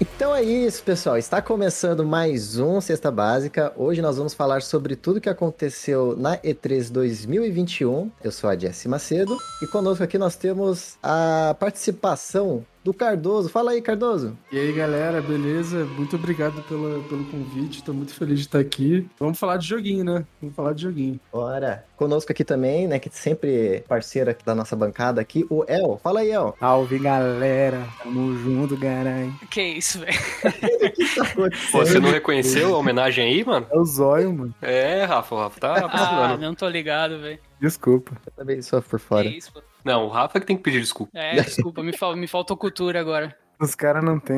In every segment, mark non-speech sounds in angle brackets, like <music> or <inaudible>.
Então é isso, pessoal. Está começando mais um Cesta Básica. Hoje nós vamos falar sobre tudo que aconteceu na E3 2021. Eu sou a Jesse Macedo e conosco aqui nós temos a participação do Cardoso. Fala aí, Cardoso. E aí, galera, beleza? Muito obrigado pela, pelo convite. Tô muito feliz de estar aqui. Vamos falar de joguinho, né? Vamos falar de joguinho. Bora. Conosco aqui também, né, que sempre parceiro aqui da nossa bancada aqui, o El. Fala aí, El. Salve, galera. Tamo junto, caralho. Que isso, velho. <laughs> Pô, você não reconheceu a homenagem aí, mano? É o zóio, mano. É, Rafa, o Rafa tá Ah, não tô ligado, velho. Desculpa. Eu também sou por Que fora. isso, pô. Não, o Rafa que tem que pedir desculpa. É, desculpa, me, fal- me faltou cultura agora. Os caras não tem,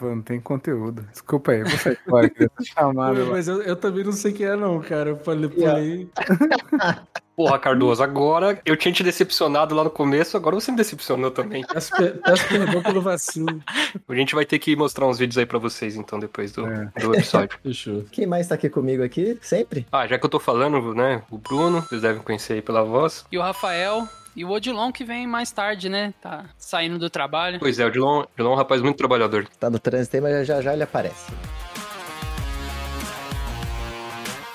não tem conteúdo. Desculpa aí, vou sair fora. Queria ser chamado. lá. Mas eu, eu também não sei quem é, não, cara. Eu falei, pulei. <laughs> Porra, Cardoso, agora eu tinha te decepcionado lá no começo, agora você me decepcionou também. <laughs> Peço, peço perdão pelo vacilo. A gente vai ter que mostrar uns vídeos aí pra vocês, então, depois do, É. do episódio. <laughs> Fechou. Quem mais tá aqui comigo aqui? Sempre? Ah, já que eu tô falando, né, o Bruno, vocês devem conhecer aí pela voz. E o Rafael e o Odilon que vem mais tarde, né? Tá saindo do trabalho. Pois é, o Dilon, o Dilon é um rapaz muito trabalhador. Tá no trânsito aí, mas já já ele aparece.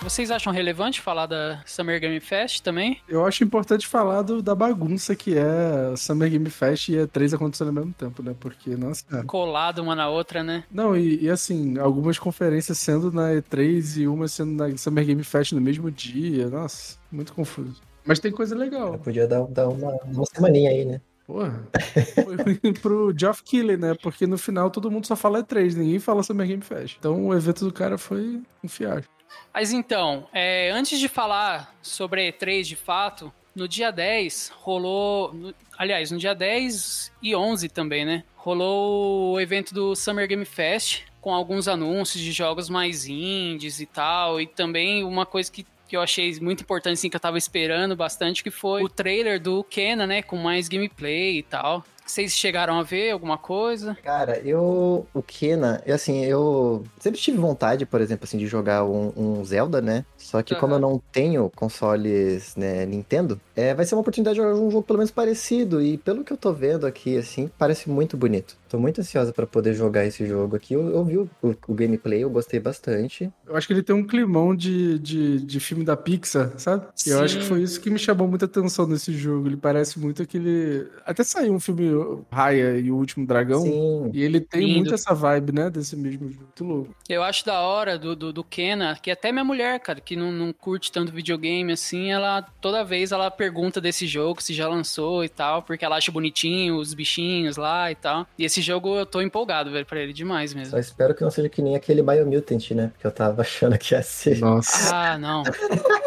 Vocês acham relevante falar da Summer Game Fest também? Eu acho importante falar do- da bagunça que é Summer Game Fest e E3 acontecendo ao mesmo tempo, né? Porque, nossa, cara. Colado uma na outra, né? Não, e, e assim, algumas conferências sendo na E3 e uma sendo na Summer Game Fest no mesmo dia. Nossa, muito confuso. Mas tem coisa legal. Podia dar, dar uma, uma semaninha aí, né? Porra. Foi ruim pro Geoff Keighley, né? Porque no final todo mundo só fala E3, ninguém fala Summer Game Fest. Então o evento do cara foi um fiasco. Mas então, é, antes de falar sobre a E3 de fato, no dia 10 rolou. no- aliás, no dia 10 e 11 também, né? Rolou o evento do Summer Game Fest, com alguns anúncios de jogos mais indies e tal. E também uma coisa que, que eu achei muito importante, assim, que eu tava esperando bastante, que foi o trailer do Kena, né? Com mais gameplay e tal. Vocês chegaram a ver alguma coisa? Cara, eu. O Kena, eu, assim, eu sempre tive vontade, por exemplo, assim, de jogar um, um Zelda, né? Só que como eu não tenho consoles, né, Nintendo, é, vai ser uma oportunidade de jogar um jogo pelo menos parecido. E pelo que eu tô vendo aqui, assim, parece muito bonito. Tô muito ansiosa pra poder jogar esse jogo aqui. Eu, eu vi o, o- o gameplay, eu gostei bastante. Eu acho que ele tem um climão de, de, de filme da Pixar, sabe? E eu Sim. acho que foi isso que me chamou muita atenção nesse jogo. Ele parece muito aquele. Até saiu um filme Raya e o Último Dragão. Sim. E ele tem Lindo. muito essa vibe, né? Desse mesmo jogo. Muito louco. Eu acho da hora do, do, do Kena, que até minha mulher, cara, que não, não curte tanto videogame assim, ela toda vez ela pergunta desse jogo, se já lançou e tal, porque ela acha bonitinho os bichinhos lá e tal. E esse jogo eu tô empolgado, velho, pra ele demais mesmo. Só espero que não seja que nem aquele Biomutant, né? Porque eu tava <laughs> achando que ia ser. Nossa. Ah, não.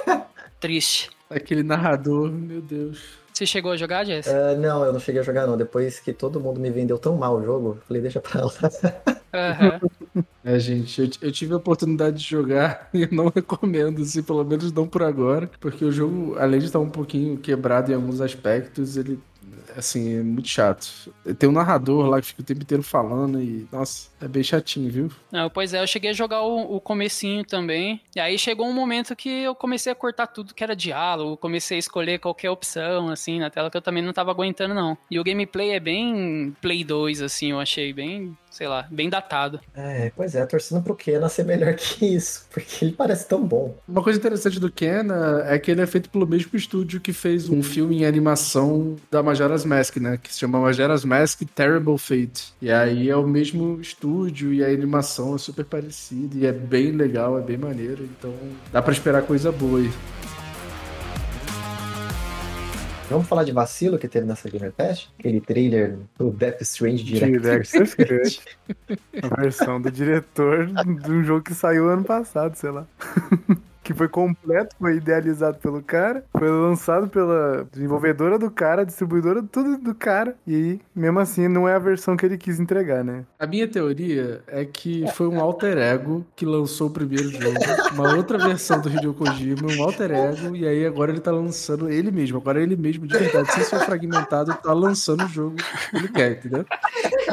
<laughs> Triste. Aquele narrador, meu Deus. Você chegou a jogar, Jess? Ah, não, eu não cheguei a jogar não. Depois que todo mundo me vendeu tão mal o jogo, eu falei, deixa pra lá. Aham. <laughs> É, gente, eu, eu tive a oportunidade de jogar <laughs> e não recomendo, assim, pelo menos não por agora, porque o jogo, além de estar um pouquinho quebrado em alguns aspectos, ele, assim, é muito chato. Tem um narrador lá que fica o tempo inteiro falando e, nossa, é bem chatinho, viu? Não, pois é, eu cheguei a jogar o, o comecinho também. E aí chegou um momento que eu comecei a cortar tudo que era diálogo, comecei a escolher qualquer opção, assim, na tela que eu também não tava aguentando, não. E o gameplay é bem Play 2, assim, eu achei bem, sei lá, bem datado. É, pois é, torcendo pro Kena ser melhor <laughs> que isso, porque ele parece tão bom. Uma coisa interessante do Kena é que ele é feito pelo mesmo estúdio que fez um filme em animação da Majora's Mask, né? Que se chama Majora's Mask Terrible Fate. E aí é o mesmo estúdio e a animação é super parecida e é bem legal, é bem maneiro. Então dá pra esperar coisa boa aí. Vamos falar de vacilo que teve nessa Gamer Fest? Aquele trailer do Death Strange Direct. <laughs> A versão do diretor de um jogo que saiu ano passado, sei lá. Que foi completo, foi idealizado pelo cara, foi lançado pela desenvolvedora do cara, distribuidora, tudo do cara. E aí, mesmo assim, não é a versão que ele quis entregar, né? A minha teoria é que foi um alter ego que lançou o primeiro jogo, uma outra versão do Hideo Kojima, um alter ego, e aí agora ele tá lançando ele mesmo. Agora ele mesmo, de verdade, sem ser fragmentado, tá lançando o jogo que ele quer, entendeu?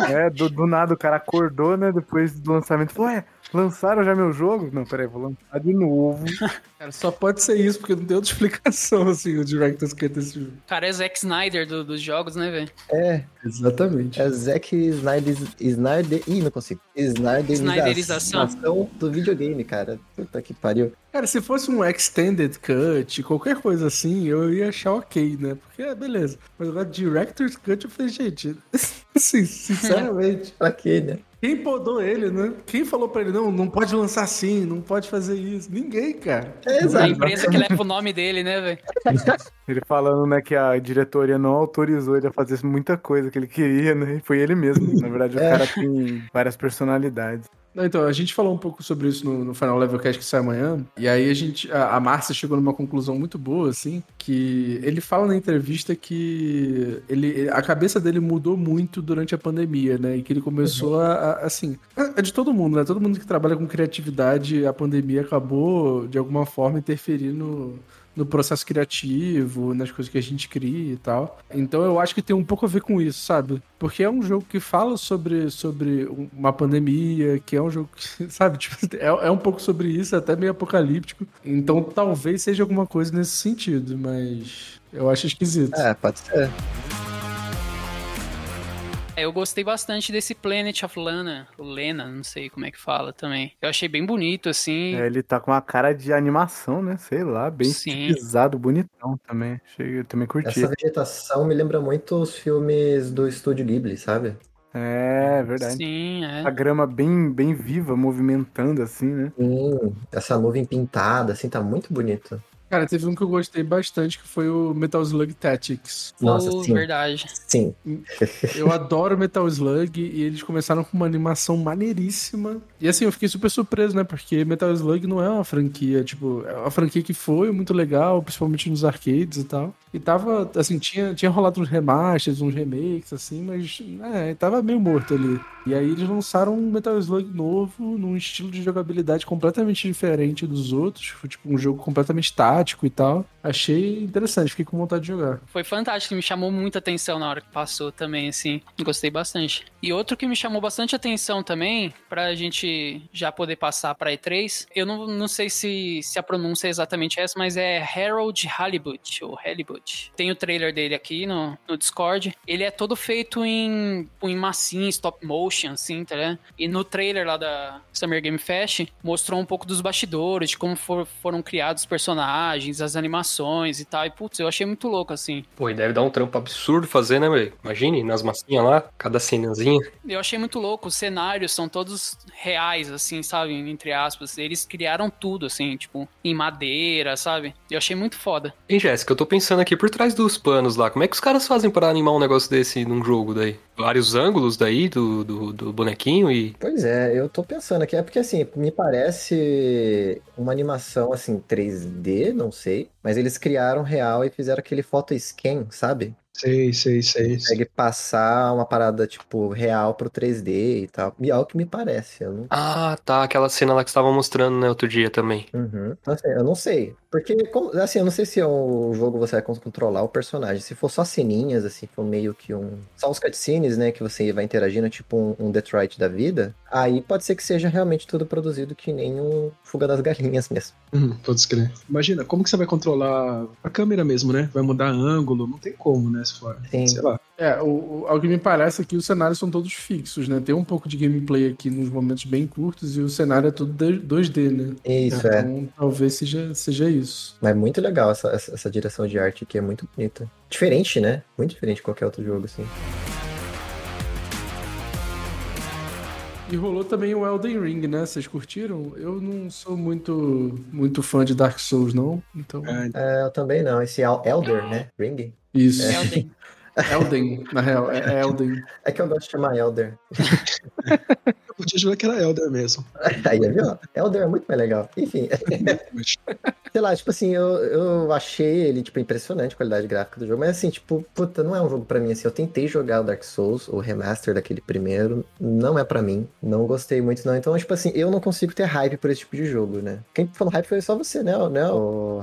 É, do, do nada o cara acordou, né? Depois do lançamento, falou: Lançaram já meu jogo? Não, peraí, vou lançar de novo. <laughs> Cara, só pode ser isso, porque não tem outra explicação, assim, o Director's Cut desse jogo. Cara é Zack Snyder do- dos jogos, né, velho? É, Exatamente. é Zack Snyder. Snyder. Ih, não consigo. Snyderização. Snyderização do videogame, cara. Puta que pariu. Cara, se fosse um Extended Cut, qualquer coisa assim, eu ia achar ok, né? Porque, é, beleza. Mas agora, Director's Cut, eu falei, gente, <laughs> assim, sinceramente, Pra quê, né? Quem podou ele, né? Quem falou pra ele, não, não pode lançar assim, não pode fazer isso? Ninguém, cara. É, A exato. empresa que leva o nome dele, né, velho? <laughs> Ele falando, né, que a diretoria não autorizou ele a fazer muita coisa que ele queria, né? E foi ele mesmo. Na verdade, o cara tem várias personalidades. Então, a gente falou um pouco sobre isso no, no Final Level Cast que sai amanhã, e aí a gente, a, a Márcia chegou numa conclusão muito boa, assim, que ele fala na entrevista que ele, a cabeça dele mudou muito durante a pandemia, né, e que ele começou a, a- assim, é é de todo mundo, né, todo mundo que trabalha com criatividade, a pandemia acabou, de alguma forma, interferindo no processo criativo, nas coisas que a gente cria e tal. Então eu acho que tem um pouco a ver com isso, sabe? Porque é um jogo que fala sobre, sobre uma pandemia, que é um jogo que, <laughs> sabe, tipo, é, é um pouco sobre isso, até meio apocalíptico. Então talvez seja alguma coisa nesse sentido, mas eu acho esquisito. É, pode ser. É, Eu gostei bastante desse Planet of Lana, Lena, não sei como é que fala também. Eu achei bem bonito, assim. É, ele tá com uma cara de animação, né? Sei lá, bem estilizado, bonitão também. Achei, eu também curti. Essa vegetação me lembra muito os filmes do estúdio Ghibli, sabe? É, verdade. Sim, é. A grama bem, bem viva, movimentando assim, né? Sim, essa nuvem pintada, assim, tá muito bonito. Cara, teve um que eu gostei bastante, que foi o Metal Slug Tactics. Nossa, Pô, sim. verdade. Sim. Eu adoro Metal Slug e eles começaram com uma animação maneiríssima. E assim, eu fiquei super surpreso, né? Porque Metal Slug não é uma franquia, tipo, é uma franquia que foi muito legal, principalmente nos arcades e tal. E tava, assim, tinha, tinha rolado uns remasters, uns remakes, assim, mas, é, tava meio morto ali. E aí eles lançaram um Metal Slug novo, num estilo de jogabilidade completamente diferente dos outros. Foi, tipo, um jogo completamente tático e tal. Achei interessante, fiquei com vontade de jogar. Foi fantástico, me chamou muita atenção na hora que passou também, assim. Gostei bastante. E outro que me chamou bastante atenção também, pra gente já poder passar pra E3, eu não, não sei se, se a pronúncia é exatamente essa, mas é Harold Halibut, ou Halibut. Tem o trailer dele aqui no, no Discord. Ele é todo feito em, em massinha, stop motion, assim, tá ligado? E no trailer lá da Summer Game Fest, mostrou um pouco dos bastidores, de como for- foram criados os personagens, as animações e tal. E, putz, eu achei muito louco, assim. Pô, e deve dar um trampo absurdo fazer, né, velho? Imagine, nas massinhas lá, cada cenazinha. Eu achei muito louco. Os cenários são todos reais, assim, sabe? Entre aspas. Eles criaram tudo, assim, tipo, em madeira, sabe? Eu achei muito foda. Hein, Jéssica, eu tô pensando aqui por trás dos panos lá, como é que os caras fazem pra animar um negócio desse num jogo daí? Vários ângulos daí do, do, do bonequinho e. Pois é, eu tô pensando aqui, é porque assim, me parece uma animação assim 3D, não sei, mas eles criaram real e fizeram aquele photo scan, sabe? Sei, sei, sei. Consegue passar uma parada tipo real pro 3D e tal. E é o que me parece, eu não Ah, tá, aquela cena lá que você tava mostrando, né, outro dia também. Uhum. Assim, eu não sei. Porque, como- assim, eu não sei se é o jogo você vai controlar o personagem. Se for só ceninhas, assim, for meio que um. Só os cutscenes, né? Que você vai interagindo, tipo um, um Detroit da vida. Aí pode ser que seja realmente tudo produzido que nem um Fuga das Galinhas mesmo. Hum, pode crer. Imagina, como que você vai controlar a câmera mesmo, né? Vai mudar ângulo, não tem como, né? Se for, Sim. sei lá. É, o, o- ao que me parece aqui, os cenários são todos fixos, né? Tem um pouco de gameplay aqui nos momentos bem curtos e o cenário é tudo de- 2D, né? Isso, é. Então talvez seja, seja isso. Mas muito legal essa, essa, essa direção de arte aqui, é muito bonita. Diferente, né? Muito diferente de qualquer outro jogo, assim. E rolou também o Elden Ring, né? Vocês curtiram? Eu não sou muito, muito fã de Dark Souls, não. Então. É, É, eu também não. Esse El- Elder, né? Ring. Isso. Elden. Elden, na real. É <laughs> Elden. É que eu gosto de chamar Elder. eu podia jurar que era Elder mesmo. <laughs> Aí, viu? Elder é muito mais legal. Enfim. <laughs> Sei lá, tipo assim, eu, eu achei ele, tipo, impressionante a qualidade gráfica do jogo, mas assim, tipo, puta, não é um jogo pra mim, assim, eu tentei jogar o Dark Souls, o remaster daquele primeiro, não é pra mim, não gostei muito não, então, tipo assim, eu não consigo ter hype por esse tipo de jogo, né? Quem falou hype foi só você, né, né,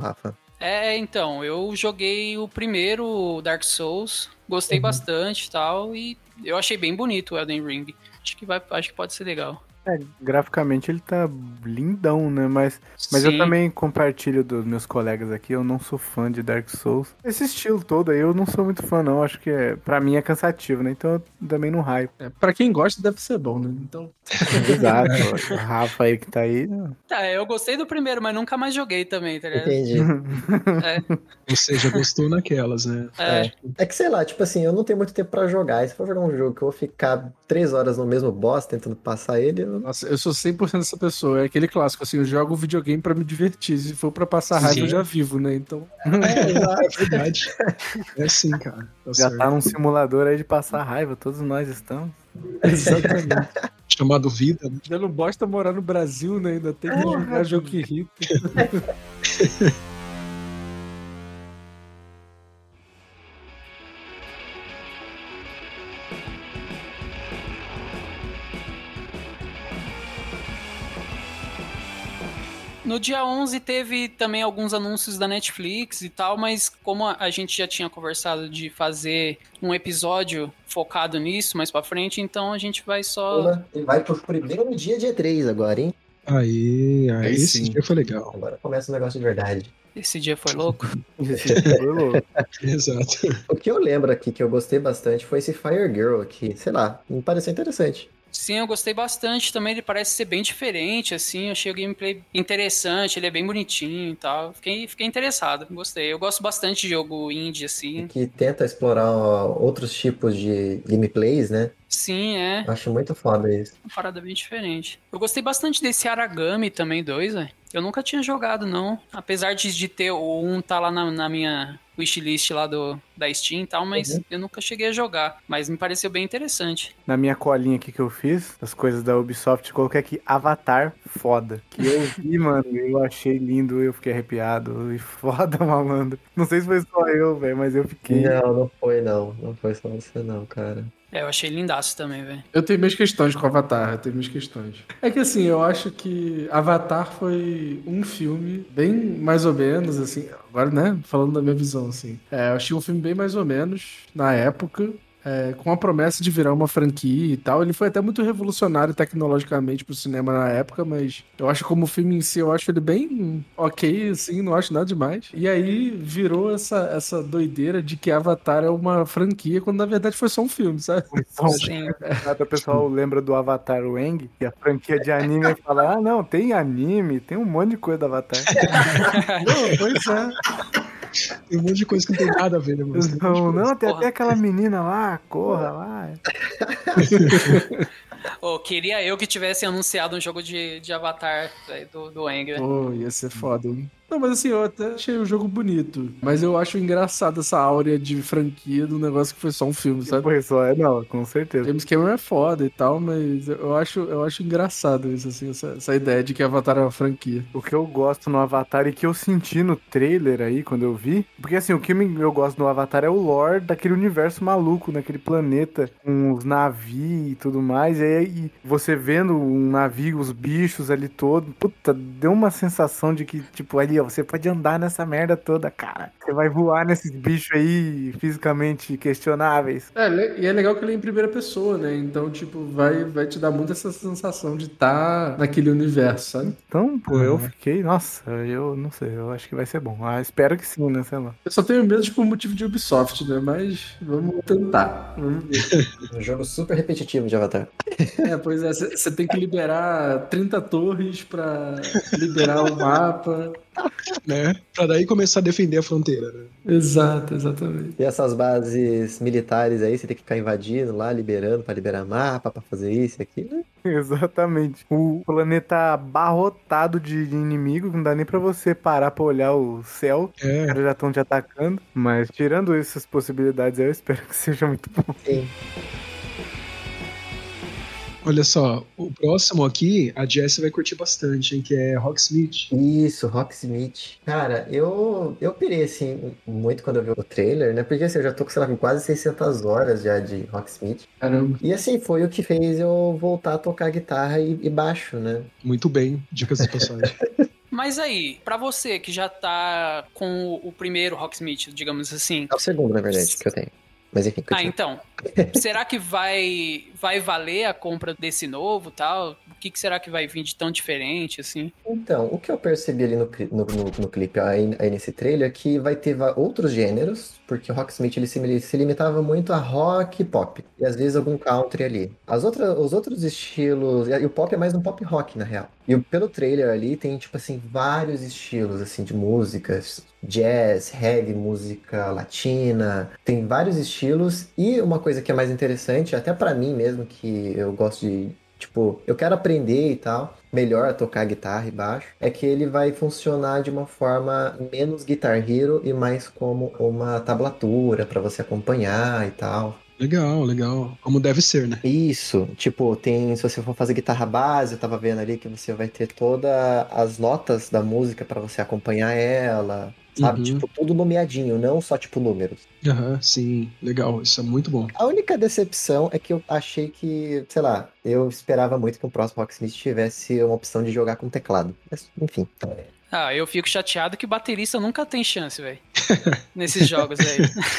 Rafa? É, então, eu joguei o primeiro Dark Souls, gostei bastante e tal, e eu achei bem bonito o Elden Ring. Acho que, vai, acho que pode ser legal. É, graficamente ele tá lindão, né? Mas, mas eu também compartilho dos meus colegas aqui, eu não sou fã de Dark Souls. Esse estilo todo aí eu não sou muito fã, não. Acho que é, pra mim é cansativo, né? Então eu também não hype. É, pra quem gosta, deve ser bom, né? Então, <laughs> Exato. o Rafa aí que tá aí. né? Tá, eu gostei do primeiro, mas nunca mais joguei também, tá ligado? Entendi. <laughs> Ou seja, gostou naquelas, né? É, É que sei lá, tipo assim, eu não tenho muito tempo pra jogar. E se for jogar um jogo que eu vou ficar três horas no mesmo boss tentando passar ele, eu... nossa, eu sou 100% essa pessoa. É aquele clássico, assim, eu jogo videogame pra me divertir. Se for pra passar raiva, Sim. eu já vivo, né? Então, É <laughs> verdade. É assim, cara. Tá Já certo. tá num simulador aí de passar raiva, todos nós estamos. exatamente. <laughs> Chamado vida, né? Já não bosta morar no Brasil, né? Ainda tem que jogar jogo que irrita. <laughs> No dia 11 teve também alguns anúncios da Netflix e tal, mas como a gente já tinha conversado de fazer um episódio focado nisso mais pra frente, então a gente vai só. Ele vai pro primeiro dia de E3 agora, hein? Aí, aí, Aí esse sim. dia foi legal. Agora começa o negócio de verdade. Esse dia foi louco. <laughs> Foi louco. <laughs> Exato. O que eu lembro aqui que eu gostei bastante foi esse Fire Girl aqui. Sei lá, me pareceu interessante. Sim, eu gostei bastante também. Ele parece ser bem diferente, assim. Eu achei o gameplay interessante, ele é bem bonitinho e tal. Fiquei, fiquei interessado, gostei. Eu gosto bastante de jogo indie, assim. Que tenta explorar outros tipos de gameplays, né? Sim, é. Acho muito foda isso. Uma parada bem diferente. Eu gostei bastante desse Aragami também, dois, velho. Eu nunca tinha jogado, não. Apesar de, de ter o um tá lá na, na minha wishlist lá do, da Steam e tal, mas Uhum. eu nunca cheguei a jogar. Mas me pareceu bem interessante. Na minha colinha aqui que eu fiz, as coisas da Ubisoft, eu coloquei aqui Avatar foda. Que eu vi, <laughs> mano, eu achei lindo, eu fiquei arrepiado. E <laughs> foda, malandro. Não sei se foi só eu, velho, mas eu fiquei. Não, não foi não. Não foi só você não, cara. É, eu achei lindaço também, velho. Eu tenho minhas questões com Avatar, eu tenho minhas questões. É que assim, eu acho que Avatar foi um filme bem mais ou menos, assim, agora, né, falando da minha visão, assim. É, eu achei um filme bem mais ou menos na época. É, com a promessa de virar uma franquia e tal. Ele foi até muito revolucionário tecnologicamente pro cinema na época, mas eu acho como filme em si, eu acho ele bem ok, assim, não acho nada demais. E aí virou essa, essa doideira de que Avatar é uma franquia, quando na verdade foi só um filme, sabe? Sim. Nada, o pessoal lembra do Avatar Wang, e a franquia de anime e <laughs> fala: ah, não, tem anime, tem um monte de coisa do Avatar. <laughs> Não, pois é. Tem um monte de coisa que não tem nada a ver, né, de Não, não, tem até aquela menina lá, corra lá. <laughs> Ô, queria eu que tivesse anunciado um jogo de, de Avatar do, do velho. Pô, ia ser foda. hein? Não, mas assim, eu até achei o jogo bonito. Mas eu acho engraçado essa áurea de franquia do negócio que foi só um filme, sabe? Foi só, é, não, com certeza. James Cameron é foda e tal, mas eu acho, eu acho engraçado isso, assim, essa, essa ideia de que Avatar é uma franquia. O que eu gosto no Avatar e que eu senti no trailer aí, quando eu vi. Porque assim, o que eu gosto no Avatar é o lore daquele universo maluco, naquele planeta, com os navios e tudo mais. E aí você vendo um navio, os bichos ali todo. Puta, deu uma sensação de que, tipo, ali, ó, você pode andar nessa merda toda, cara. Você vai voar nesses bichos aí fisicamente questionáveis. É, e é legal que ele é em primeira pessoa, né? Então, tipo, vai, vai te dar muito essa sensação de estar naquele universo, sabe? Então, pô, eu Uhum. fiquei, nossa, eu não sei, eu acho que vai ser bom. Ah, espero que sim, né, sei lá. Eu só tenho medo por motivo de Ubisoft, né? Mas vamos tentar. Vamos ver. <laughs> Um jogo super repetitivo de Avatar. É, pois é, você tem que liberar 30 torres pra liberar o mapa. <laughs> né? Pra daí começar a defender a fronteira, né? Exato, exatamente. E essas bases militares aí, você tem que ficar invadindo lá, liberando pra liberar mapa, pra fazer isso e aquilo. <laughs> Exatamente. O planeta abarrotado de de inimigo, não dá nem pra você parar pra olhar o céu. Os É, caras já estão te atacando. Mas tirando essas possibilidades, eu espero que seja muito bom. Sim. Olha só, o próximo aqui, a Jessie vai curtir bastante, hein? Que é Rocksmith. Isso, Rocksmith. Cara, eu, eu pirei, assim, muito quando eu vi o trailer, né? Porque, assim, eu já tô, sei lá, com quase 600 horas já de Rocksmith. Caramba. E, assim, foi o que fez eu voltar a tocar guitarra e, e baixo, né? Muito bem, dicas de passagem. <laughs> Mas aí, pra você que já tá com o, o primeiro Rocksmith, digamos assim. É o segundo, na verdade, que eu tenho. Mas, enfim, Ah, continua. então. Será que vai, vai valer a compra desse novo tal? O que, que será que vai vir de tão diferente, assim? Então, o que eu percebi ali no, no, no, no clipe, aí, aí nesse trailer, é que vai ter outros gêneros, porque o Rocksmith ele se, ele se limitava muito a rock e pop, e às vezes algum country ali. As outras, os outros estilos, e o pop é mais um pop rock, na real. E pelo trailer ali tem, tipo assim, vários estilos, assim, de músicas, jazz, reggae, música latina, tem vários estilos, e uma coisa que é mais interessante, até pra mim mesmo, que eu gosto de Tipo, eu quero aprender e tal, melhor a tocar guitarra e baixo, é que ele vai funcionar de uma forma menos Guitar Hero e mais como uma tablatura pra você acompanhar e tal. Legal, legal. Como deve ser, né? Isso, tipo, tem, se você for fazer guitarra base, eu tava vendo ali que você vai ter todas as notas da música pra você acompanhar ela, sabe? Uhum. Tipo, tudo nomeadinho, não só tipo números. Aham, sim. Legal. Isso é muito bom. A única decepção é que eu achei que, sei lá, eu esperava muito que o próximo Rocksmith tivesse uma opção de jogar com teclado. Mas, enfim. Ah, eu fico chateado que baterista nunca tem chance, velho. <laughs> Nesses jogos aí.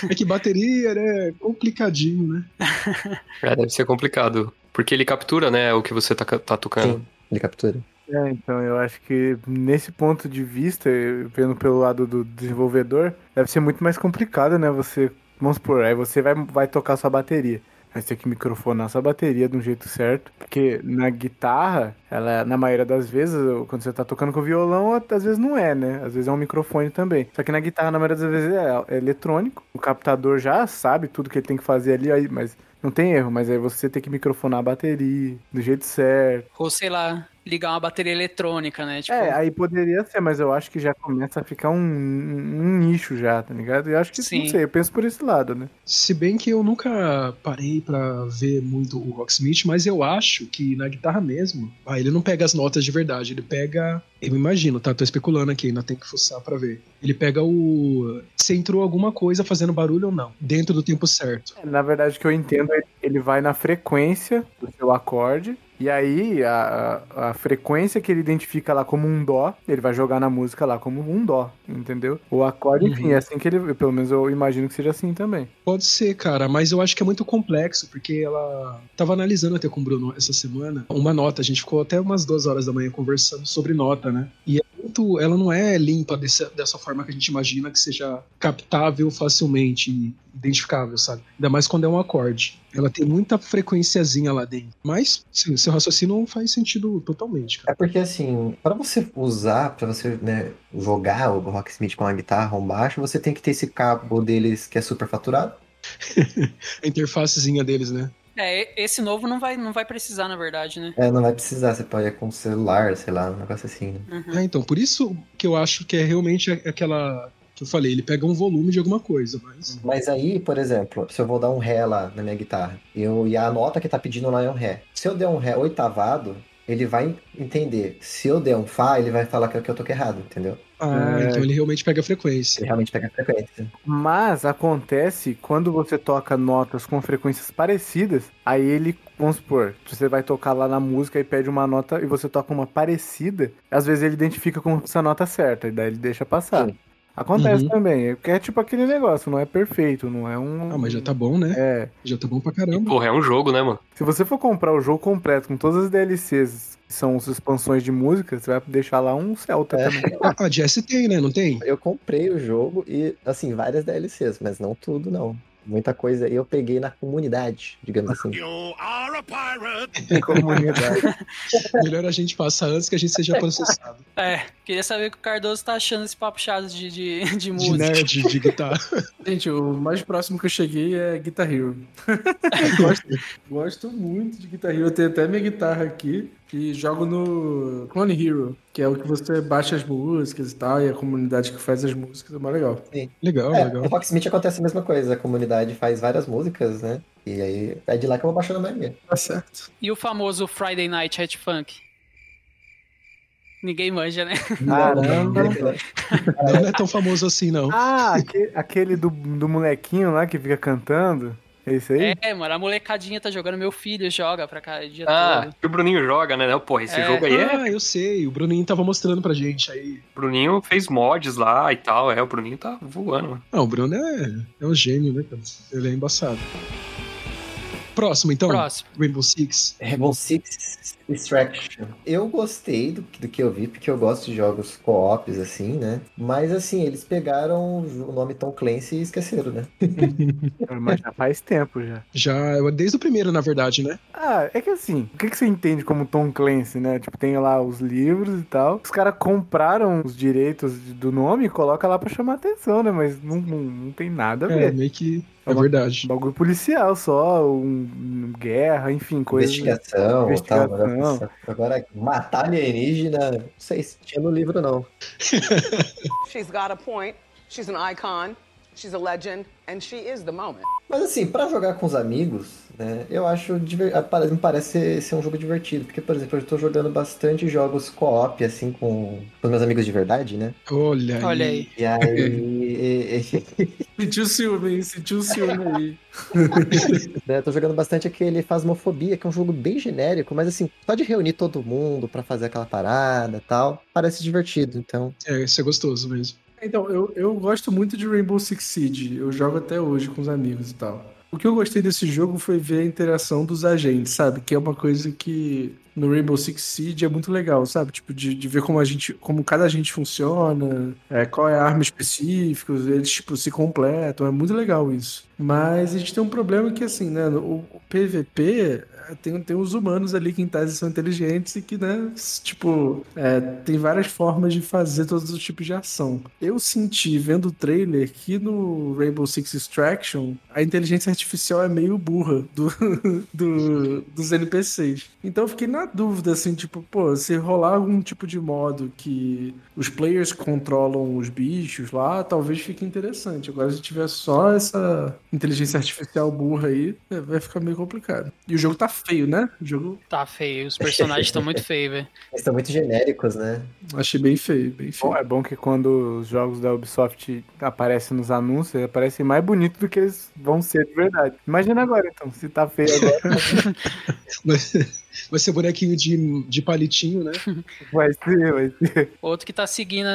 É que bateria é complicadinho, né? <laughs> É, deve ser complicado. Porque ele captura, né, o que você tá, tá tocando. Sim, ele captura. É, então eu acho que nesse ponto de vista, vendo pelo lado do desenvolvedor, deve ser muito mais complicado, né? Você, vamos supor, aí você vai, vai tocar sua bateria. Vai ter que microfonar sua bateria de um jeito certo. Porque na guitarra, ela, na maioria das vezes, quando você tá tocando com violão, às vezes não é, né? Às vezes é um microfone também. Só que na guitarra, na maioria das vezes, é, é eletrônico. O captador já sabe tudo que ele tem que fazer ali, aí, mas não tem erro. Mas aí você tem que microfonar a bateria do jeito certo. Ou sei lá, ligar uma bateria eletrônica, né? Tipo, É, aí poderia ser, mas eu acho que já começa a ficar um, um- nicho já, tá ligado? Eu acho que, Sim. não sei, eu penso por esse lado, né? Se bem que eu nunca parei pra ver muito o Rocksmith, mas eu acho que na guitarra mesmo, ah, ele não pega as notas de verdade, ele pega, eu imagino, tá? Tô especulando aqui, ainda tem que fuçar pra ver. Ele pega o se entrou alguma coisa fazendo barulho ou não, dentro do tempo certo. Na verdade, o que eu entendo é ele vai na frequência do seu acorde, e aí a, a, a frequência que ele identifica lá como um dó, ele vai jogar na música lá como um dó, entendeu? O acorde, enfim, Uhum. é assim que ele, pelo menos eu imagino que seja assim também. Pode ser, cara, mas eu acho que é muito complexo, porque ela tava analisando até com o Bruno essa semana uma nota. A gente ficou até umas duas horas da manhã conversando sobre nota, né? E muito, ela não é limpa dessa, dessa forma que a gente imagina que seja captável facilmente identificável, sabe? Ainda mais quando é um acorde. Ela tem muita frequenciazinha lá dentro. Mas, sim, seu raciocínio não faz sentido totalmente, cara. É porque assim, para você usar, para você né, jogar o Rocksmith com a guitarra ou um baixo, você tem que ter esse cabo deles que é superfaturado. <laughs> A interfacezinha deles, né? É, esse novo não vai, não vai precisar, na verdade, né? É, não vai precisar, você pode ir com o celular, sei lá, um negócio assim. Né? Uhum. É, então, por isso que eu acho que é realmente aquela que eu falei, ele pega um volume de alguma coisa, mas. Mas aí, por exemplo, se eu vou dar um Ré lá na minha guitarra, eu, e a nota que tá pedindo lá é um Ré. Se eu der um Ré oitavado, ele vai entender. Se eu der um Fá, ele vai falar que eu que eu toquei errado, entendeu? Ah, É. então ele realmente pega a frequência. Ele realmente pega a frequência. Mas acontece quando você toca notas com frequências parecidas, aí ele, vamos supor, você vai tocar lá na música e pede uma nota e você toca uma parecida, às vezes ele identifica como essa nota certa, e daí ele deixa passar. Sim. Acontece Uhum. também, porque é tipo aquele negócio, não é perfeito, não é um. Ah, mas já tá bom, né? É. Já tá bom pra E, caramba. porra, é um jogo, né, mano? Se você for comprar o jogo completo com todas as DLCs são as expansões de música, você vai deixar lá um Celta É. também. <laughs> Ah, a Jess tem, né? Não tem? Eu comprei o jogo e, assim, várias DLCs, mas não tudo, não. Muita coisa eu peguei na comunidade, digamos assim. <laughs> Comunidade. <laughs> Melhor a gente passar antes que a gente seja processado. É, queria saber o que o Cardoso tá achando desse papo chato de, de, de De música. nerd, de guitarra. Gente, o mais próximo que eu cheguei é Guitar Hero. gosto, gosto muito de Guitar Hero. Eu tenho até minha guitarra aqui e jogo no Clone Hero, que é o que você baixa as músicas e tal, e a comunidade que faz as músicas é mais legal. Legal, É, legal. no Rocksmith acontece a mesma coisa, a comunidade faz várias músicas, né? E aí é de lá que eu vou baixando a maioria. Tá certo. E o famoso Friday Night Hat Funk? Ninguém manja, né? Caramba. Não é tão famoso assim, não. Ah, aque- aquele do, do molequinho lá que fica cantando. É isso aí? É, mano, a molecadinha tá jogando, meu filho joga pra cá o dia Ah, todo. que o Bruninho joga, né? Porra, esse É. jogo aí é. Ah, eu sei. O Bruninho tava mostrando pra gente aí. O Bruninho fez mods lá e tal. É, o Bruninho tá voando, mano. Ah, o Bruno é, é um gênio, né, cara? Ele é embaçado. Próximo, então. Próximo. Rainbow Six. Rainbow Six Extraction. Eu gostei do, do que eu vi, porque eu gosto de jogos co-ops, assim, né? Mas, assim, eles pegaram o nome Tom Clancy e esqueceram, né? <laughs> Mas já faz tempo já. Já, desde o primeiro, na verdade, né? Ah, é que assim, o que, que você entende como Tom Clancy, né? Tipo, tem lá os livros e tal. Os caras compraram os direitos do nome e coloca lá pra chamar atenção, né? Mas não, não, não tem nada a É, ver. meio que. É uma- verdade. Bagulho policial só, um, um guerra, enfim, coisa. Investigação, Investigação. tal. Agora, agora, matar alienígena, não sei se tinha no livro, não. <laughs> She's got a point. She's an icon. She's a legend. And she is the moment. Mas assim, pra jogar com os amigos, né, eu acho, ah, me parece ser, ser um jogo divertido, porque, por exemplo, eu tô jogando bastante jogos co-op, assim, com, com os meus amigos de verdade, né, Olha, Olha aí. e aí, <laughs> Sentiu ciúme, hein? Sentiu ciúme aí. <laughs> né, eu tô jogando bastante aquele Phasmophobia, que é um jogo bem genérico, mas assim, só de reunir todo mundo pra fazer aquela parada e tal, parece divertido, então... É, isso é gostoso mesmo. Então, eu, eu gosto muito de Rainbow Six Siege. Eu jogo até hoje com os amigos e tal. O que eu gostei desse jogo foi ver a interação dos agentes, sabe? Que é uma coisa que no Rainbow Six Siege é muito legal, sabe? Tipo, de, de ver como a gente, como cada agente funciona, é, qual é a arma específica, eles, tipo, se completam. É muito legal isso. Mas a gente tem um problema que, assim, né? O, o PVP tem, tem os humanos ali que em tese são inteligentes e que, né, tipo, é, tem várias formas de fazer todos os tipos de ação. Eu senti, vendo o trailer, que no Rainbow Six Extraction, a inteligência artificial é meio burra do, <laughs> do- dos NPCs. Então eu fiquei na dúvida, assim, tipo, pô, se rolar algum tipo de modo que os players controlam os bichos lá, talvez fique interessante. Agora, se tiver só essa inteligência artificial burra aí, é, vai ficar meio complicado. E o jogo tá feio, né? O jogo Tá feio. Os personagens estão muito feios, velho. <laughs> Eles são muito genéricos, né? achei bem feio, bem feio. Bom, é bom que quando os jogos da Ubisoft aparecem nos anúncios, eles aparecem mais bonitos do que eles vão ser de verdade. Imagina agora, então, se tá feio agora, <laughs> <laughs> Vai, vai ser bonequinho de, de palitinho, né? <laughs> vai ser, vai ser. Outro que tá seguindo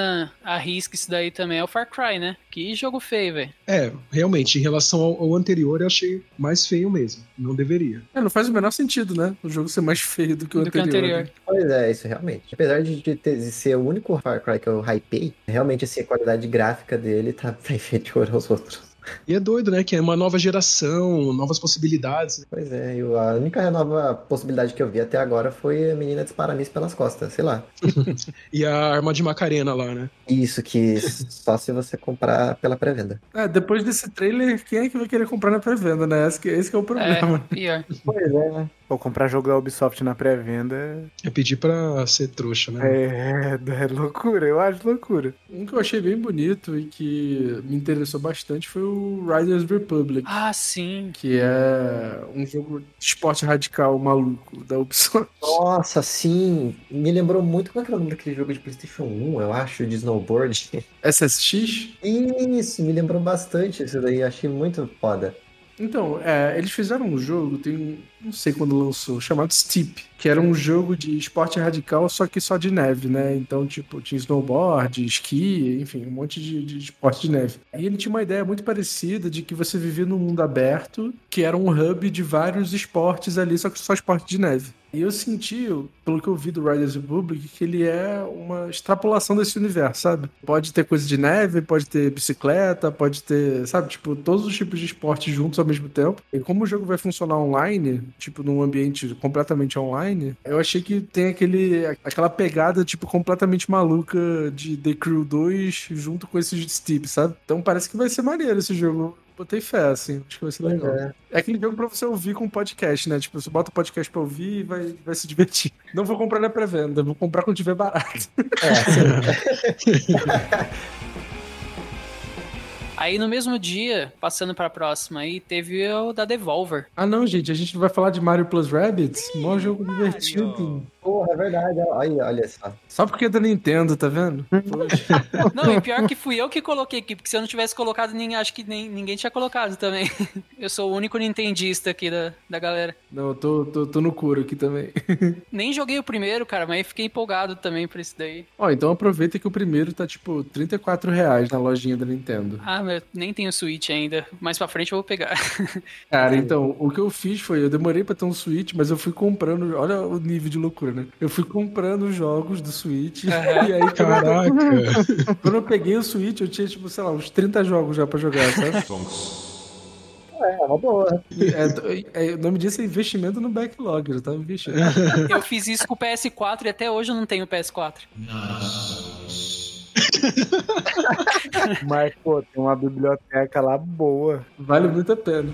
a, risca isso daí também é o Far Cry, né? Que jogo feio, velho. É, realmente, em relação ao, ao anterior, eu achei mais feio mesmo. Não deveria. É, não faz o menor sentido, né? O jogo ser mais feio do que o Do que o anterior. anterior. né? Pois é, isso realmente. Apesar de, de ter- de ser o único Far Cry que eu hypei, realmente assim, a qualidade gráfica dele tá, <laughs> tá inferior aos outros. E é doido, né? Que é uma nova geração, novas possibilidades. Pois é, eu- a única nova possibilidade que eu vi até agora foi a menina disparar miss pelas costas, sei lá. <laughs> E a arma de Macarena lá, né? Isso que só se você comprar pela pré-venda. É, depois desse trailer, quem é que vai querer comprar na pré-venda, né? Esse que, esse que é o É, problema. pior. Pois é, né? Pô, comprar jogo da Ubisoft na pré-venda é- É pedir pra ser trouxa, né? é, é loucura, eu acho loucura. Um que eu achei bem bonito e que me interessou bastante foi o Riders Republic. Ah, sim. Que é um jogo de esporte radical maluco da Ubisoft. Nossa, sim. Me lembrou muito. Como é que era o nome daquele jogo de PlayStation 1, eu acho, de snowboard? SSX? Isso, me lembrou bastante isso daí. Achei muito foda. Então, é, eles fizeram um jogo, tem, não sei quando lançou, chamado Steep, que era um jogo de esporte radical, só que só de neve, né? Então, tipo, tinha snowboard, esqui, enfim, um monte de, de esporte de neve. E ele tinha uma ideia muito parecida de que você vivia num mundo aberto, que era um hub de vários esportes ali, só que só esporte de neve. E eu senti, pelo que eu vi do Riders Republic, que ele é uma extrapolação desse universo, sabe? Pode ter coisa de neve, pode ter bicicleta, pode ter, sabe, tipo, todos os tipos de esporte juntos ao mesmo tempo. E como o jogo vai funcionar online, tipo, num ambiente completamente online, eu achei que tem aquele, aquela pegada, tipo, completamente maluca de The Crew 2 junto com esse Steep, sabe? Então parece que vai ser maneiro esse jogo. Botei fé, assim, acho que vai ser legal. É. É aquele jogo pra você ouvir com podcast, né? Tipo, você bota o podcast pra ouvir e vai, vai se divertir. Não vou comprar na pré-venda, vou comprar quando tiver barato. <laughs> Aí no mesmo dia, passando pra próxima aí, teve o da Devolver. Ah, não, gente, a gente vai falar de Mario Plus Rabbids? Mó jogo divertido. Porra, é verdade. Olha, olha só. Só porque é da Nintendo, tá vendo? Poxa. <laughs> Não, e pior que fui eu que coloquei aqui, porque se eu não tivesse colocado, nem, acho que nem, ninguém tinha colocado também. <laughs> Eu sou o único nintendista aqui da, da galera. Não, eu tô, tô, tô no curo aqui também. <laughs> Nem joguei o primeiro, cara, mas fiquei empolgado também por isso daí. Ó, então aproveita que o primeiro tá tipo 34 reais na lojinha da Nintendo. Ah, mas eu nem tenho Switch ainda. Mais pra frente eu vou pegar. Cara, então, o que eu fiz foi, eu demorei pra ter um Switch, mas eu fui comprando, olha o nível de loucura, né? Eu fui comprando jogos do Switch. <laughs> E aí, quando eu- Caraca. <laughs> quando eu peguei o Switch, eu tinha, tipo, sei lá, uns 30 jogos já pra jogar, sabe? <laughs> É, uma boa. É, é, o nome disso é investimento no backlog, eu tava investindo. Eu fiz isso com o PS4 e até hoje eu não tenho PS4. Mas, pô, tem uma biblioteca lá boa. Vale muito a pena.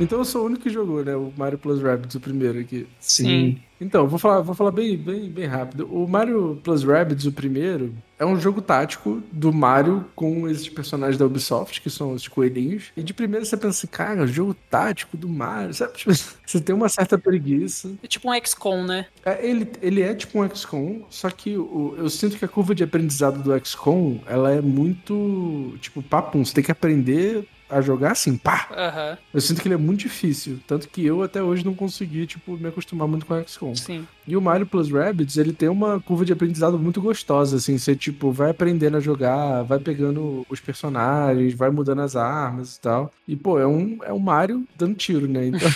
Então eu sou o único que jogou, né? O Mario Plus Rabbids, o primeiro aqui. Sim. Então, vou falar, vou falar bem, bem, bem rápido. O Mario Plus Rabbids, o primeiro, é um jogo tático do Mario com esses personagens da Ubisoft, que são os coelhinhos. E de primeiro você pensa assim, cara, jogo tático do Mario, sabe? Tipo, <laughs> você tem uma certa preguiça. É tipo um XCOM, né? É, ele, ele é tipo um XCOM, só que o- eu sinto que a curva de aprendizado do XCOM, ela é muito, tipo, papum. Você tem que aprender a jogar assim, pá! Aham, Eu sinto que ele é muito difícil. Tanto que eu até hoje não consegui, tipo, me acostumar muito com o XCOM. sim. E o Mario Plus Rabbids, ele tem uma curva de aprendizado muito gostosa, assim. Você, tipo, vai aprendendo a jogar, vai pegando os personagens, vai mudando as armas e tal. E, pô, é um, é um Mario dando tiro, né? Então,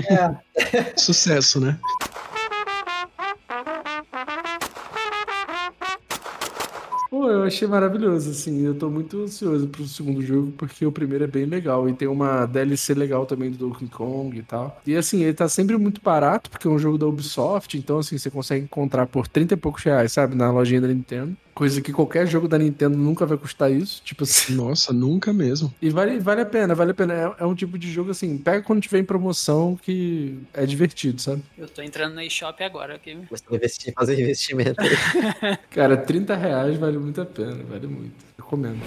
<laughs> Sucesso, né? Eu achei maravilhoso, assim. Eu tô muito ansioso pro segundo jogo, porque o primeiro é bem legal. E tem uma DLC legal também do Donkey Kong e tal. E, assim, ele tá sempre muito barato, porque é um jogo da Ubisoft. Então, assim, você consegue encontrar por 30 e poucos reais, sabe? Na lojinha da Nintendo. Coisa que qualquer jogo da Nintendo nunca vai custar isso. Tipo assim. <laughs> Nossa, nunca mesmo. E vale, vale a pena, vale a pena. É, é um tipo de jogo assim, pega quando tiver em promoção que é divertido, sabe? Eu tô entrando na eShop agora aqui. Você investir, fazer investimento. <laughs> Cara, 30 reais vale muito a pena, vale muito. Recomendo.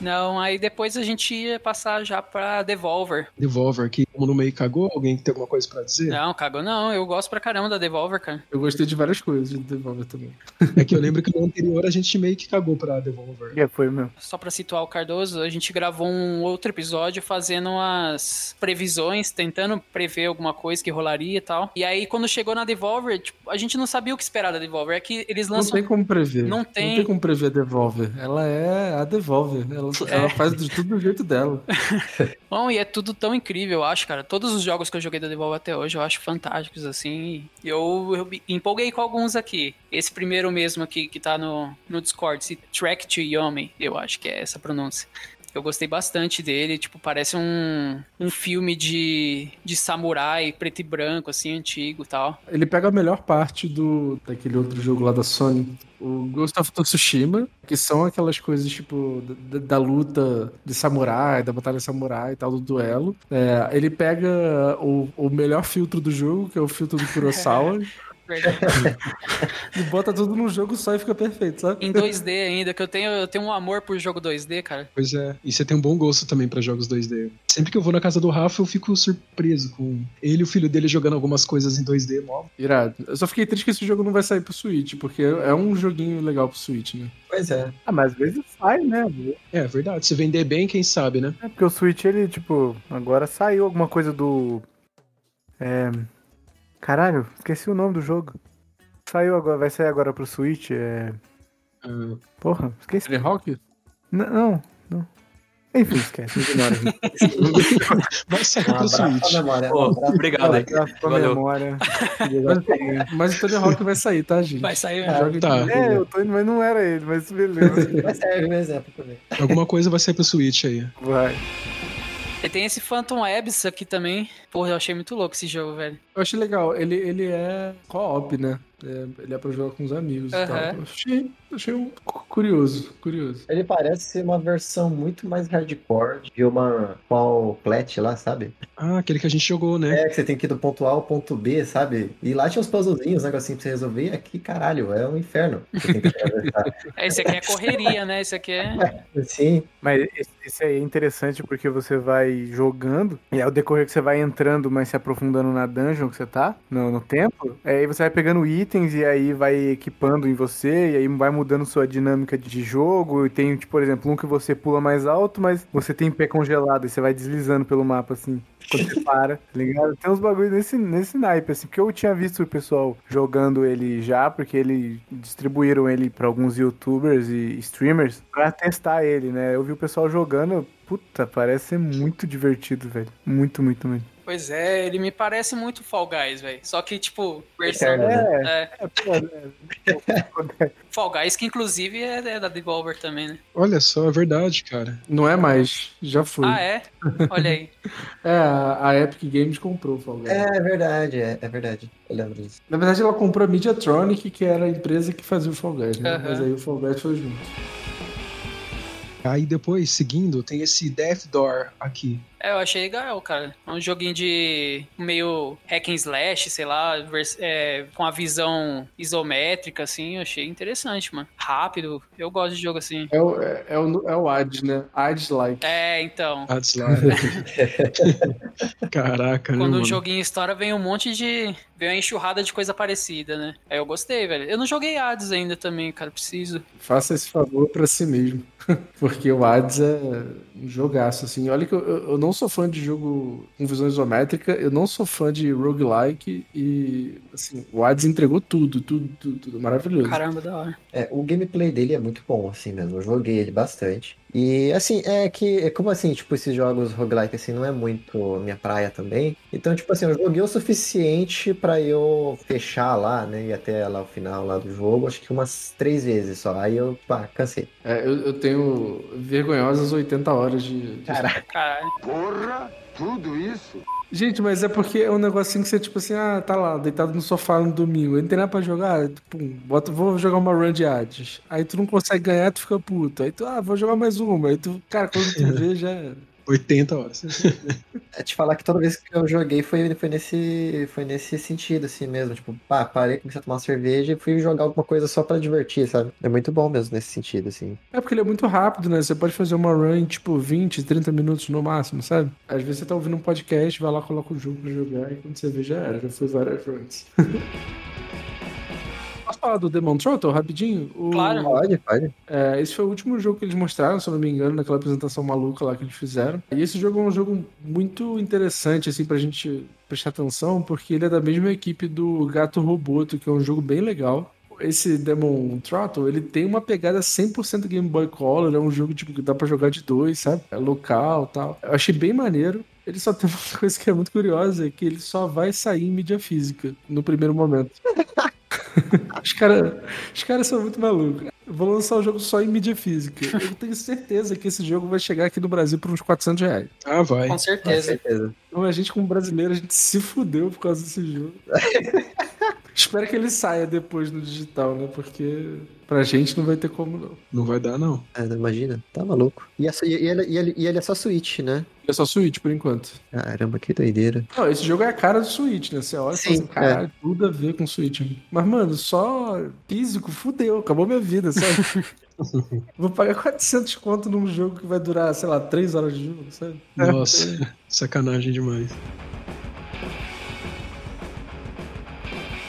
Não, aí depois a gente ia passar já pra Devolver. Devolver, que como no meio cagou, alguém tem alguma coisa pra dizer? Não, cagou não. Eu gosto pra caramba da Devolver, cara. Eu gostei de várias coisas de Devolver também. É que eu lembro que no anterior a gente meio que cagou pra Devolver. É, foi mesmo. Só pra situar o Cardoso, a gente gravou um outro episódio fazendo umas previsões, tentando prever alguma coisa que rolaria e tal. E aí, quando chegou na Devolver, tipo, a gente não sabia o que esperar da Devolver. É que eles Não lançam. tem como prever. Não Não tem. tem como prever a Devolver. Ela é a Devolver. Ela, É. ela faz de tudo do jeito dela. <laughs> Bom, e é tudo tão incrível, eu acho, cara. Todos os jogos que eu joguei da Devolver até hoje eu acho fantásticos, assim. Eu, eu me empolguei com alguns aqui. Esse primeiro mesmo aqui que tá no, no Discord, esse Track to Yomi, eu acho que é essa pronúncia. Eu gostei bastante dele, tipo, parece um, um filme de, de samurai preto e branco, assim, antigo e tal. Ele pega a melhor parte do daquele outro jogo lá da Sony, o Ghost of Tsushima, que são aquelas coisas tipo da, da luta de samurai, da batalha samurai e tal, do duelo. É, ele pega o, o melhor filtro do jogo, que é o filtro do Kurosawa. <laughs> <laughs> e bota tudo num jogo só e fica perfeito, sabe? em 2D ainda, que eu tenho, eu tenho um amor por jogo 2D, cara. Pois é. E você tem um bom gosto também pra jogos 2D. Sempre que eu vou na casa do Rafa, eu fico surpreso com ele e o filho dele jogando algumas coisas em 2D, mó. Irado. Eu só fiquei triste que esse jogo não vai sair pro Switch, porque é um joguinho legal pro Switch, né? pois é. Ah, mas às vezes sai, né? É verdade. Se vender bem, quem sabe, né? É porque o Switch, ele, tipo, agora saiu alguma coisa do. É. Caralho, esqueci o nome do jogo. Saiu agora, vai sair agora pro Switch, é. Ah, Porra, esqueci. Tony Hawk? Não, não. não. Enfim, esquece, ignora. <laughs> vai sair Um pro Switch. memória. Um obrigado aí. Memória. Mas o Tony Hawk vai sair, tá, gente? Vai sair, Joga Tá. É, eu tô indo, mas não era ele, mas beleza. Mas serve um exemplo também. Alguma coisa vai sair pro Switch aí. Vai. E tem esse Phantom Abyss aqui também. Porra, eu achei muito louco esse jogo, velho. Eu achei legal. Ele, ele é co-op, né? É, ele é pra jogar com os amigos e Aham. tal. Eu Achei, achei um cu- curioso, curioso. Ele parece ser uma versão muito mais hardcore de uma qual Plat lá, sabe? Ah, aquele que a gente jogou, né? É, que você tem que ir do ponto A ao ponto B, sabe? E lá tinha uns puzzlezinhos, um negocinho pra você resolver. E aqui, caralho, é um inferno. Você tem que atravessar. <laughs> É, Esse aqui é correria, né? Esse aqui é. Sim, Mas esse- aí é interessante porque você vai jogando e ao decorrer que você vai entrando, mas se aprofundando na dungeon que você tá, no, no templo, aí você vai pegando itens e aí vai equipando em você e aí vai mudando sua dinâmica de jogo. E tem, tipo, por exemplo, um que você pula mais alto, mas você tem pé congelado e você vai deslizando pelo mapa assim. Quando você para, tá ligado? Tem uns bagulho nesse, nesse naipe, assim, porque eu tinha visto o pessoal jogando ele já, porque ele distribuíram ele pra alguns youtubers e streamers pra testar ele, né? Eu vi o pessoal jogando, puta, parece ser muito divertido, velho. Muito, muito, muito. Pois é, ele me parece muito Fall Guys, velho. Só que, tipo, versão. É, É, né? Fall Guys, que inclusive é, é da Devolver também, né? Olha só, é verdade, cara. Não é mais, já foi. Ah, é? Olha aí. <laughs> É, a, Epic Games comprou o Fall Guys. é verdade, é, é verdade. Eu lembro disso. Na verdade, ela comprou a Mediatronic, que era a empresa que fazia o Fall Guys, né? Mas aí o Fall Guys foi junto. Aí depois, seguindo, tem esse Death Door aqui. É, eu achei legal, cara. É um joguinho de meio hack and slash, sei lá, é, com a visão isométrica, assim, eu achei interessante, mano. Rápido, eu gosto de jogo assim. É o, é, é o, é o Hades, né? Hades-like. É, então. Lá. <laughs> Caraca, né, Quando mano? o joguinho estoura, vem um monte de. Vem uma enxurrada de coisa parecida, né? Aí eu gostei, velho. Eu não joguei Hades ainda também, cara. Preciso. Faça esse favor pra si mesmo. <laughs> Porque o Hades é um jogaço, assim. Olha que eu, eu não sou fã de jogo com visão isométrica, eu não sou fã de roguelike e, assim, o Hades entregou tudo, tudo, tudo, tudo. Maravilhoso. Caramba, da hora. É, o gameplay dele é muito bom, assim mesmo. Eu joguei ele bastante. E assim, é que, é como assim, tipo, esses jogos roguelike assim não é muito minha praia também. Então, tipo assim, eu joguei o suficiente pra eu fechar lá, né? E até lá o final lá do jogo, acho que umas três vezes só. Aí eu, pá, cansei. É, eu, eu tenho vergonhosas 80 horas de. de- Caraca. Caralho. Porra, tudo isso? Gente, mas é porque é um negocinho que você, tipo assim, ah, tá lá, deitado no sofá no domingo, não tem nada pra jogar, pum, bota, vou jogar uma run de Hades. Aí tu não consegue ganhar, tu fica puto. Aí tu, ah, vou jogar mais uma. Aí tu, cara, quando tu vê, já era. 80 horas. <laughs> É te falar que toda vez que eu joguei foi, foi, nesse, foi nesse sentido, assim mesmo. Tipo, pá, parei, comecei a tomar uma cerveja e fui jogar alguma coisa só pra divertir, sabe? É muito bom mesmo nesse sentido, assim. É porque ele é muito rápido, né? Você pode fazer uma run em, tipo, 20, 30 minutos no máximo, sabe? Às vezes você tá ouvindo um podcast, vai lá, coloca o jogo pra jogar e quando você vê, já era. Já foi várias runs. <laughs> Falar do Demon Throttle rapidinho? O- Claro. Pode, pode. É, esse foi o último jogo que eles mostraram, se eu não me engano, naquela apresentação maluca lá que eles fizeram. E esse jogo é um jogo muito interessante, assim, pra gente prestar atenção, porque ele é da mesma equipe do Gato Roboto, que é um jogo bem legal. Esse Demon Throttle, ele tem uma pegada 100% Game Boy Color, é um jogo tipo, que dá pra jogar de dois, sabe? É local e tal. Eu achei bem maneiro. Ele só <laughs> tem uma coisa que é muito curiosa, é que ele só vai sair em mídia física, no primeiro momento. <laughs> <laughs> Os caras os caras são muito malucos. Eu vou lançar o jogo só em mídia física. Eu tenho certeza que esse jogo vai chegar aqui no Brasil por uns 400 reais. Ah, vai. Com Com certeza. certeza. Então a gente, como brasileiro, a gente se fudeu por causa desse jogo. <laughs> Espero que ele saia depois no digital, né? Porque pra gente não vai ter como não. Não vai dar, não. É, imagina, tá maluco. E, essa- e ele, e, ele, e ele é só Switch, né? É só Switch por enquanto. Caramba, que doideira. Não, esse jogo é a cara do Switch, né? Você olha e fala Sim, assim, caralho, tudo a ver com Switch. Mas, mano, só físico, fudeu, acabou minha vida, sabe? <laughs> Vou pagar 400 conto num jogo que vai durar, sei lá, 3 horas de jogo, sabe? Nossa, sacanagem demais.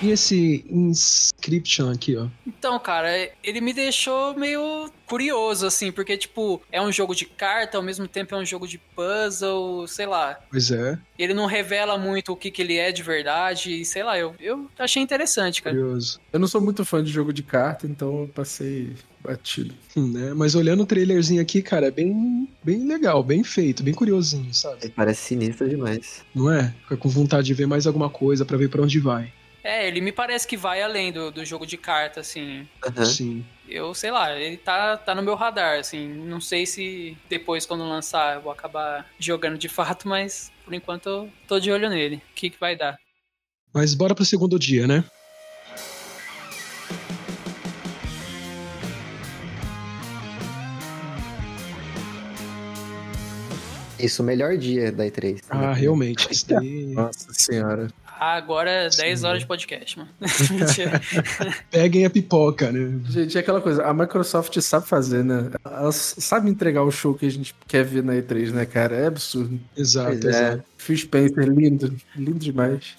E esse Inscription aqui, ó. Então, cara, ele me deixou meio curioso, assim, porque, tipo, é um jogo de carta, ao mesmo tempo é um jogo de puzzle, sei lá. Pois é, Ele não revela muito o que, que ele é de verdade, e sei lá, eu, eu achei interessante, cara. curioso. Eu não sou muito fã de jogo de carta, então eu passei batido. Hum, né? Mas olhando o trailerzinho aqui, cara, é bem, bem legal, bem feito, bem curiosinho, sabe? Ele parece sinistro demais. Não é? Fica com vontade de ver mais alguma coisa pra ver pra onde vai. É, ele me parece que vai além do, do jogo de carta, assim. Uhum. Sim. Eu sei lá, ele tá, tá no meu radar, assim. Não sei se depois, quando lançar, eu vou acabar jogando de <laughs> fato, mas por enquanto eu tô de olho nele. O que, que vai dar? Mas bora pro segundo dia, né? Isso, o melhor dia da E3. Né? Ah, realmente. Isso daí... Nossa senhora. Agora 10 horas de podcast, mano. <laughs> <laughs> Mentira. Peguem a pipoca, né? Gente, é aquela coisa, a Microsoft sabe fazer, né? Ela sabe entregar o show que a gente quer ver na E3, né, cara? É absurdo. Exato, é. exato. Phil Spencer, lindo. Lindo demais.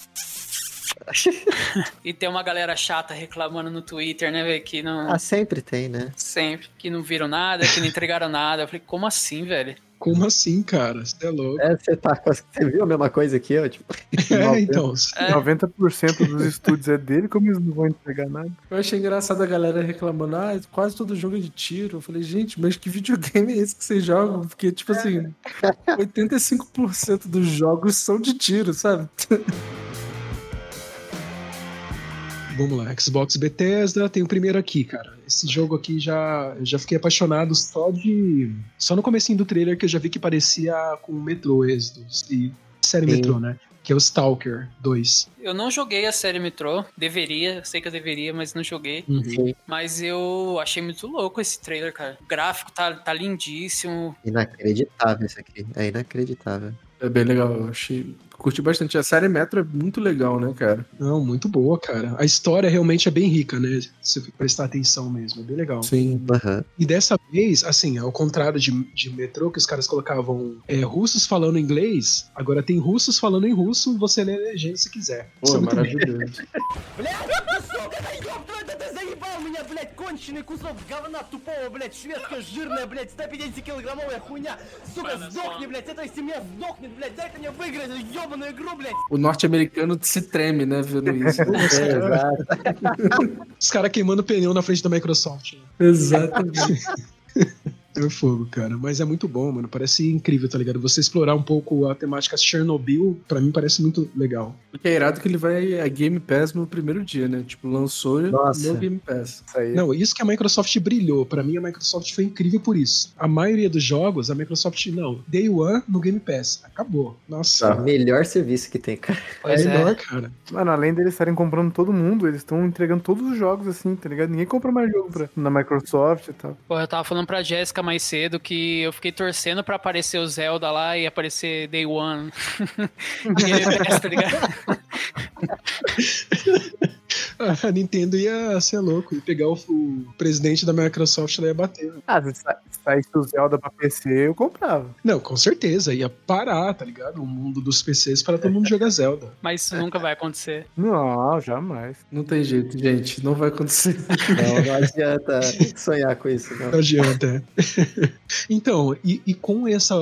<laughs> e tem uma galera chata reclamando no Twitter, né, velho? Que não. Ah, sempre tem, né? Sempre. Que não viram nada, que não entregaram nada. Eu falei, como assim, velho? Como assim, cara? Você é louco. É, você tá Você viu a mesma coisa que eu? Tipo, <laughs> <laughs> É, então. É. 90% dos estúdios é dele, como eles não vão entregar nada? Eu achei engraçado a galera reclamando, ah, quase todo jogo é de tiro. Eu falei, gente, mas que videogame é esse que vocês jogam? Porque, tipo assim, <laughs> 85% dos jogos são de tiro, sabe? Vamos lá, Xbox Bethesda, tem o primeiro aqui, cara. Esse jogo aqui já já fiquei apaixonado só de só no comecinho do trailer que eu já vi que parecia com o Metro Exodus e série Sim. Metro, né? Que é o Stalker 2. Eu não joguei a série Metro. Deveria, sei que eu deveria, mas não joguei. sim, Mas eu achei muito louco esse trailer, cara. O gráfico tá, tá lindíssimo. inacreditável isso aqui. É inacreditável. É bem legal, eu achei. Curti bastante. A série Metro é muito legal, né, cara? Não, muito boa, cara. A história realmente é bem rica, né? Se você prestar atenção mesmo, é bem legal. Sim. Aham. E dessa vez, assim, ao contrário de, de Metrô, que os caras colocavam é, russos falando inglês, agora tem russos falando em russo, você lê a legenda se quiser. Isso Pô, é muito maravilhoso. <laughs> Ты заебал меня, блядь, конченый кусок говна тупого, блядь, шведская жирная, блядь, 150-килограммовая хуйня. Сука, сдохни, блядь, эта семья сдохнет, блядь, дай-ка мне выиграть эту ебаную игру, блядь. O norte-americano se treme, né, vendo isso. É, exato. Os caras queimando pneu na frente da Microsoft. né? Exatamente. É fogo, cara. Mas é muito bom, mano. Parece incrível, tá ligado? Você explorar um pouco a temática Chernobyl, pra mim parece muito legal. O que é irado que ele vai a Game Pass no primeiro dia, né? Tipo, lançou Nossa. no Game Pass. Isso aí. Não, isso que a Microsoft brilhou. Pra mim, a Microsoft foi incrível por isso. A maioria dos jogos, a Microsoft, não. Day One no Game Pass. Acabou. Nossa. Melhor serviço que tem, cara. Pois é é. melhor, cara. Mano, além deles estarem comprando todo mundo, eles estão entregando todos os jogos assim, tá ligado? Ninguém compra mais jogo pra, na Microsoft e tal. Pô, eu tava falando pra Jéssica mais cedo que eu fiquei torcendo pra aparecer o Zelda lá e aparecer Day One. <laughs> Pass, tá ligado? <laughs> <laughs> A Nintendo ia ser louco. Ia pegar o, o presidente da Microsoft lá e ia bater. né? Ah, se sa- se saísse o Zelda pra PC, eu comprava. Não, com certeza. Ia parar, tá ligado? O mundo dos PCs para todo mundo jogar Zelda. <laughs> Mas isso nunca vai acontecer. Não, jamais. Não tem jeito, gente. Não vai acontecer. <laughs> Não, não adianta sonhar com isso, não. Não adianta. então, e, e com esse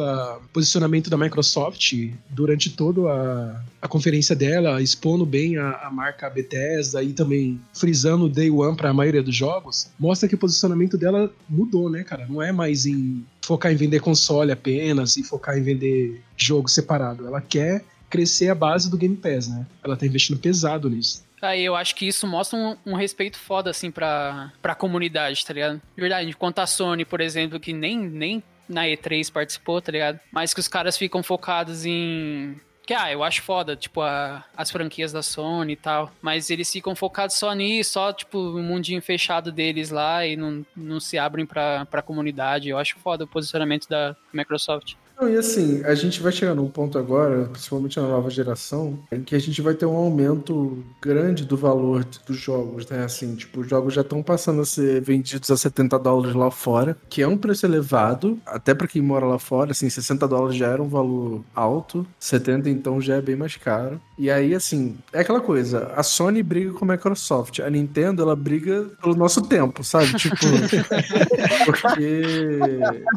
posicionamento da Microsoft durante toda a, a conferência dela, expondo bem a, a marca Bethesda e também frisando o Day One para a maioria dos jogos, mostra que o posicionamento dela mudou, né, cara? Não é mais em focar em vender console apenas e focar em vender jogo separado. Ela quer crescer a base do Game Pass, né? Ela tá investindo pesado nisso. Aí eu acho que isso mostra um, um respeito foda, assim, pra, pra comunidade, tá ligado? De verdade, enquanto a Sony, por exemplo, que nem, nem na E3 participou, tá ligado? Mas que os caras ficam focados em. Que, ah, eu acho foda, tipo, a- as franquias da Sony e tal. Mas eles ficam focados só nisso, só, tipo, o mundinho fechado deles lá e não, não se abrem pra, pra comunidade. Eu acho foda o posicionamento da Microsoft. E assim, a gente vai chegar num ponto agora, principalmente na nova geração, em que a gente vai ter um aumento grande do valor dos jogos, né? Assim, tipo, os jogos já estão passando a ser vendidos a 70 dólares lá fora, que é um preço elevado, até pra quem mora lá fora, assim, 60 dólares já era um valor alto, 70 então já é bem mais caro. E aí, assim, é aquela coisa, a Sony briga com a Microsoft, a Nintendo, ela briga pelo nosso tempo, sabe? Tipo, <laughs> porque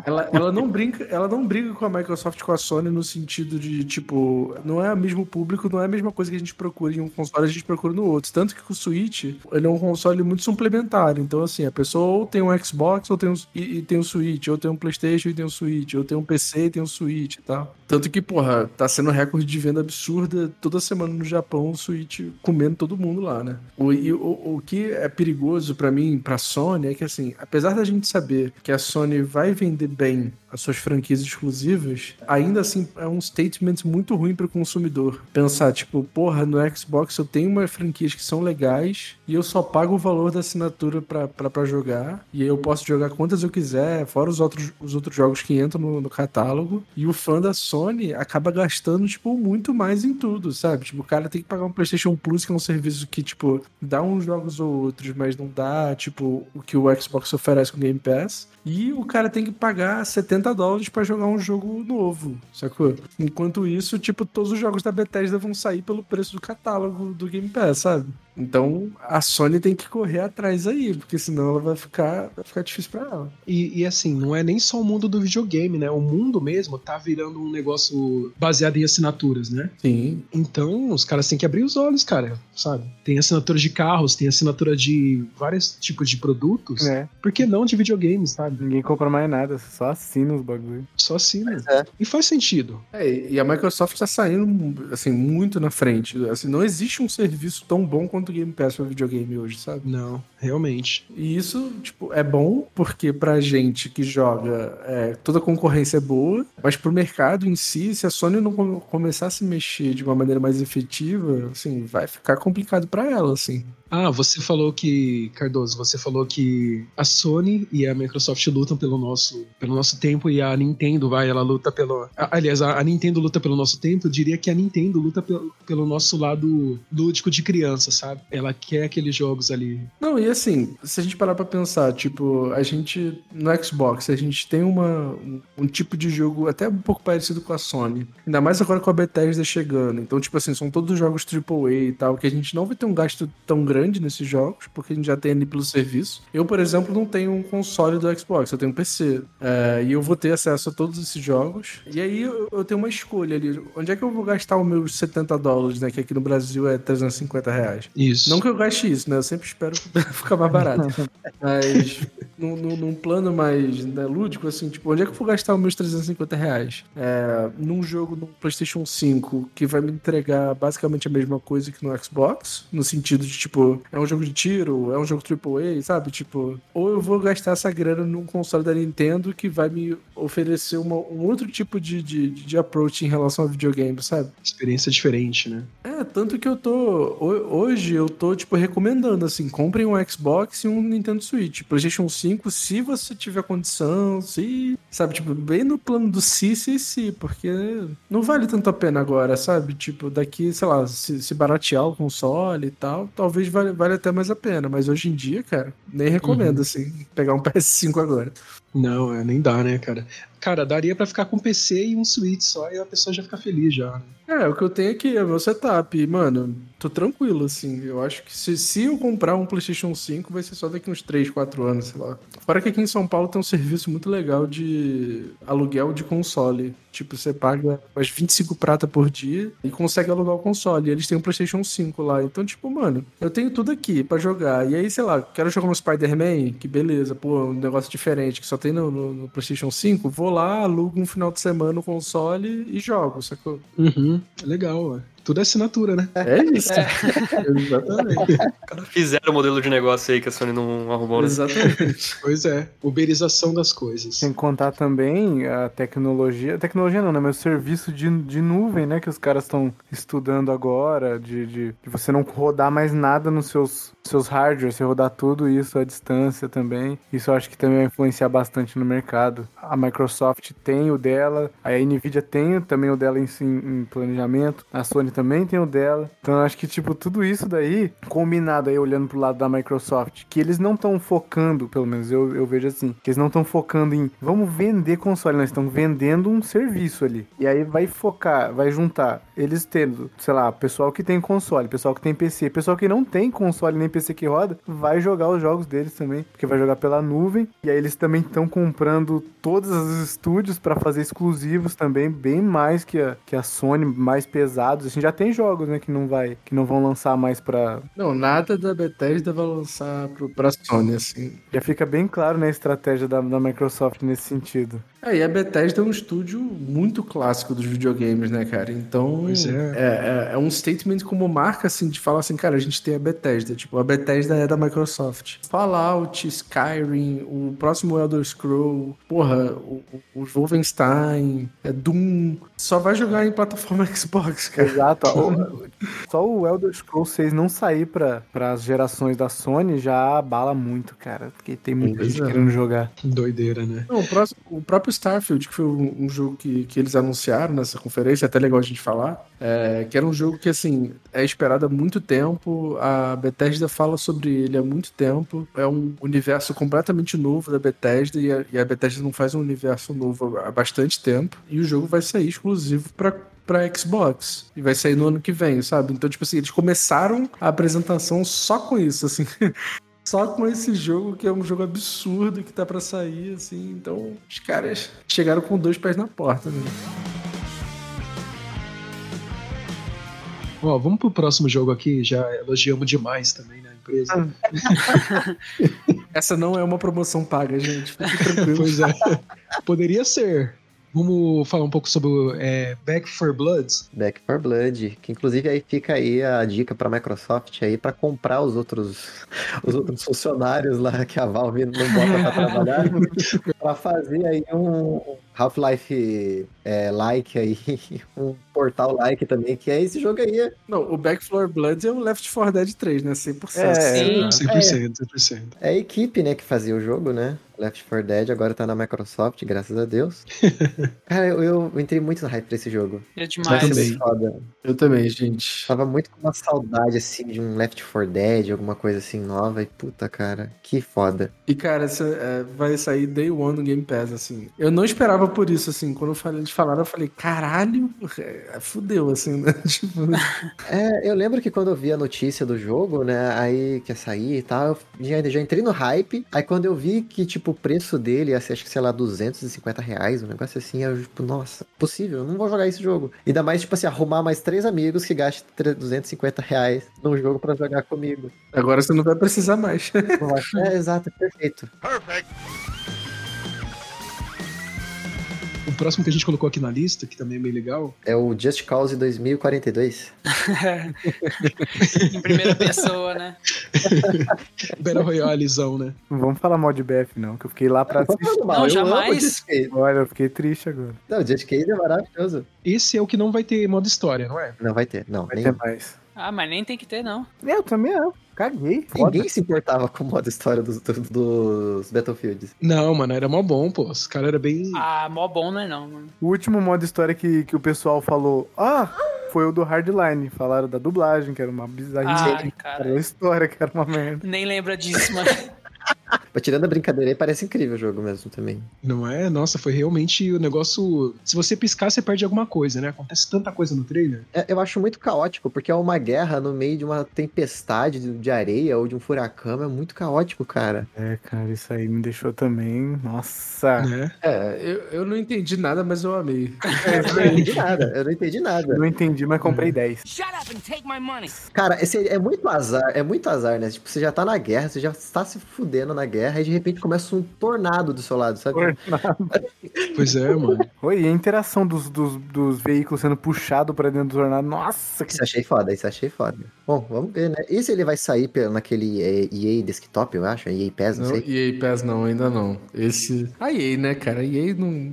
ela, ela não brinca, ela não briga com a Microsoft com a Sony no sentido de, tipo, não é o mesmo público, não é a mesma coisa que a gente procura em um console, a gente procura no outro. Tanto que o Switch, ele é um console muito suplementar. Então, assim, a pessoa ou tem um Xbox ou tem um, e, e tem um Switch, ou tem um Playstation e tem um Switch, ou tem um PC e tem um Switch e tal. Tanto que, porra, tá sendo recorde de venda absurda toda semana no Japão, o Switch comendo todo mundo lá, né? O, e o, o que é perigoso pra mim, pra Sony, é que, assim, apesar da gente saber que a Sony vai vender bem as suas franquias exclusivas, ainda assim é um statement muito ruim para o consumidor. Pensar, tipo, porra, no Xbox eu tenho umas franquias que são legais e eu só pago o valor da assinatura para jogar. E aí eu posso jogar quantas eu quiser, fora os outros, os outros jogos que entram no, no catálogo. E o fã da Sony acaba gastando, tipo, muito mais em tudo, sabe? Tipo, o cara tem que pagar um PlayStation Plus, que é um serviço que, tipo, dá uns jogos ou outros, mas não dá, tipo, o que o Xbox oferece com o Game Pass. E o cara tem que pagar 70 dólares para jogar um jogo novo, sacou? Enquanto isso, tipo, todos os jogos da Bethesda vão sair pelo preço do catálogo do Game Pass, sabe? Então a Sony tem que correr atrás aí, porque senão ela vai ficar, vai ficar difícil pra ela. E, e, assim, não é nem só o mundo do videogame, né? O mundo mesmo tá virando um negócio baseado em assinaturas, né? Sim. Então os caras têm que abrir os olhos, cara, sabe? Tem assinatura de carros, tem assinatura de vários tipos de produtos. É. Por que não de videogames, sabe? Ninguém compra mais nada, só assina os bagulho. Só assina. É. E faz sentido. É, e a Microsoft tá saindo, assim, muito na frente. Assim, não existe um serviço tão bom quanto o Game Pass pra videogame hoje, sabe? Não, realmente. E isso, tipo, é bom porque pra gente que joga, é, toda concorrência é boa, mas pro mercado em si, se a Sony não com- começar a se mexer de uma maneira mais efetiva, assim, vai ficar complicado pra ela, assim. Ah, você falou que, Cardoso, você falou que a Sony e a Microsoft lutam pelo nosso, pelo nosso tempo e a Nintendo, vai, ela luta pelo. Aliás, a, a Nintendo luta pelo nosso tempo, eu diria que a Nintendo luta pelo, pelo nosso lado lúdico de criança, sabe? Ela quer aqueles jogos ali. Não, e assim, se a gente parar pra pensar, tipo, a gente, no Xbox, a gente tem uma, um, um tipo de jogo até um pouco parecido com a Sony. Ainda mais agora com a Bethesda chegando. Então, tipo assim, são todos jogos AAA e tal, que a gente não vai ter um gasto tão grande nesses jogos, porque a gente já tem ali pelo serviço. Eu, por exemplo, não tenho um console do Xbox, eu tenho um PC. É, e eu vou ter acesso a todos esses jogos. E aí eu, eu tenho uma escolha ali. Onde é que eu vou gastar os meus 70 dólares, né? Que aqui no Brasil é 350 reais. Isso. Não que eu gaste isso, né? Eu sempre espero <laughs> ficar mais barato. <laughs> Mas num, num- plano mais né, lúdico, assim, tipo, onde é que eu vou gastar os meus 350 reais? É, num jogo no PlayStation 5 que vai me entregar basicamente a mesma coisa que no Xbox, no sentido de, tipo, é um jogo de tiro, é um jogo AAA, sabe? Tipo, ou eu vou gastar essa grana num console da Nintendo que vai me oferecer uma- um outro tipo de, de, de approach em relação ao videogame, sabe? Experiência diferente, né? É, tanto que eu tô. ho- Hoje eu tô, tipo, recomendando, assim, comprem um Xbox e um Nintendo Switch. PlayStation 5, se você tiver condição, se. Sabe, tipo, bem no plano do se, se, se, porque não vale tanto a pena agora, sabe? Tipo, daqui, sei lá, se, se baratear o console e tal, talvez vale, vale até mais a pena. Mas hoje em dia, cara, nem recomendo, assim, pegar um <laughs> PS5 agora. Não, é, nem dá, né, cara? Cara, daria pra ficar com um PC e um Switch só e a pessoa já fica feliz já, né? É, o que eu tenho aqui é meu setup. E, Mano, tô tranquilo, assim. Eu acho que se, se eu comprar um PlayStation 5, vai ser só daqui uns 3, 4 anos, sei lá. Fora que aqui em São Paulo tem um serviço muito legal de aluguel de console. Tipo, você paga umas 25 prata por dia e consegue alugar o console. E eles têm um PlayStation 5 lá. Então, tipo, mano, eu tenho tudo aqui pra jogar. E aí, sei lá, quero jogar um Spider-Man, que beleza, pô, um negócio diferente que só tem no, no- no PlayStation 5. Vou lá, alugo um final de semana o console e jogo, sacou? Uhum. Legal, ué. Tudo é assinatura, né? É isso. Exatamente. <laughs> Fizeram o modelo de negócio aí que a Sony não arrumou, né? Exatamente. Pois é. Uberização das coisas. Sem contar também a tecnologia. Tecnologia não, né? Mas o serviço de, de nuvem, né? Que os caras estão estudando agora. De, de, de você não rodar mais nada nos seus, seus hardwares, você rodar tudo isso à distância também. Isso eu acho que também vai influenciar bastante no mercado. A Microsoft tem o dela, a Nvidia tem também o dela em, em planejamento, a Sony também tem o dela. Então eu acho que, tipo, tudo isso daí, combinado aí, olhando pro lado da Microsoft, que eles não estão focando, pelo menos eu, eu vejo assim, que eles não estão focando em vamos vender console, nós estão vendendo um serviço ali. E aí vai focar, vai juntar eles tendo, sei lá, pessoal que tem console, pessoal que tem PC, pessoal que não tem console nem PC que roda, vai jogar os jogos deles também, porque vai jogar pela nuvem. E aí eles também estão comprando todos os estúdios para fazer exclusivos também, bem mais que a, que a Sony, mais pesados. Assim, já tem jogos, né, que não vai, que não vão lançar mais pra. Não, nada da Bethesda vai lançar pro, pra Sony, assim. Já fica bem claro, né, a estratégia da, da Microsoft nesse sentido. É, e a Bethesda é um estúdio muito clássico dos videogames, né, cara? Então, é. é, é- é um statement como marca, assim, de falar assim, cara, a gente tem a Bethesda. Tipo, a Bethesda é da Microsoft. Fallout, Skyrim, o próximo Elder Scroll, porra, o, o- Wolfenstein, é Doom. Só vai jogar em plataforma <laughs> Xbox, cara. Exato. Só o Elder Scrolls 6 não sair para as gerações da Sony já abala muito, cara. Porque tem muita Pois gente é. querendo jogar. Doideira, né? Não, o, próximo- o próprio Starfield, que foi um, um jogo que, que eles anunciaram nessa conferência, é até legal a gente falar, é, que era um jogo que, assim, é esperado há muito tempo, a Bethesda fala sobre ele há muito tempo, é um universo completamente novo da Bethesda, e a, e a Bethesda não faz um universo novo há bastante tempo, e o jogo vai sair exclusivo pra pra Xbox. E vai sair no ano que vem, sabe? Então, tipo assim, eles começaram a apresentação só com isso, assim. <laughs> Só com esse jogo, que é um jogo absurdo que tá pra sair, assim. Então, os caras chegaram com dois pés na porta, né? Ó, vamos pro próximo jogo aqui. Já elogiamos demais também, né? A empresa. <laughs> Essa não é uma promoção paga, gente. Fique tranquilo. pois é. Poderia ser. Vamos falar um pouco sobre o é, Back for Bloods. Back for Blood, que inclusive aí fica aí a dica pra Microsoft aí pra comprar os outros <laughs> os outros funcionários lá que a Valve não bota pra trabalhar, <laughs> pra fazer aí um Half-Life é, like aí, <laughs> um portal like também, que é esse jogo aí. Não, o Back 4 Bloods é o Left 4 Dead 3, né? 100%. É, Sim. 100%, 100%. É a equipe, né, que fazia o jogo, né? Left 4 Dead agora tá na Microsoft, graças a Deus. <laughs> Cara, eu, eu entrei muito no hype pra esse jogo. É demais. ser também. foda. Eu também, gente. Tava muito com uma saudade, assim, de um Left 4 Dead, alguma coisa assim nova. E puta, cara, que foda. E, cara, essa, é, vai sair Day One no Game Pass, assim. Eu não esperava por isso, assim. Quando eu falei, eles falaram, eu falei, caralho, é, fudeu, assim, né? <laughs> Tipo, É, eu lembro que quando eu vi a notícia do jogo, né, aí que ia sair e tal, eu já, já entrei no hype. Aí quando eu vi que, tipo, o preço dele ia ser, acho que, sei lá, 250 reais, um negócio assim, eu, tipo, nossa, possível, eu não vou jogar esse jogo. Ainda mais, tipo assim, arrumar mais três amigos que gastem 250 reais num jogo pra jogar comigo. agora você não vai precisar mais. É, exato, perfeito. O próximo que a gente colocou aqui na lista, que também é bem legal, É o Just Cause 2042. <laughs> em primeira pessoa, né? <laughs> Battle Royalezão, né? Não vamos falar mal de BF, não, que eu fiquei lá pra assistir. Não, eu amo jamais. Olha, eu fiquei triste agora. Não, o Just Cause é maravilhoso. Esse é o que não vai ter modo história, não é? Não vai ter, não. Vai nem- ter mais. Ah, mas nem tem que ter, não. Eu também não. Caguei. Foda. Ninguém se importava com o modo história dos, dos, dos Battlefields. Não, mano, era mó bom, pô. Os caras eram bem. Ah, mó bom, não é não, mano. O último modo história que, que o pessoal falou, ah, foi o do Hardline. Falaram da dublagem, que era uma bizarrice. Ai, cara. Era a história, que era uma merda. Nem lembra disso, mano. <laughs> Mas tirando a brincadeira aí, parece incrível o jogo mesmo também. Não é? Nossa, foi realmente o negócio. Se você piscar, você perde alguma coisa, né? Acontece tanta coisa no trailer. É, eu acho muito caótico, porque é uma guerra no meio de uma tempestade de, areia ou de um furacão. É muito caótico, cara. É, cara, isso aí me deixou também. Nossa. Né? É, eu, eu não entendi nada, mas eu amei. <laughs> Eu não entendi nada, eu não entendi Eu nada. não entendi, mas comprei 10. Shut up and take my money. Cara, esse é muito azar, é muito azar, né? Tipo, você já tá na guerra, você já está se fudendo na guerra, e de repente começa um tornado do seu lado, sabe? Pois é, mano. Oi, e a interação dos, dos, dos veículos sendo puxado pra dentro do tornado? Nossa, que Isso achei foda, isso achei foda. Bom, vamos ver, né? Esse ele vai sair naquele é, EA Desktop, eu acho, EA PES, não, Não, sei. EA PES não, ainda não. Esse. A EA, né, cara? A EA não.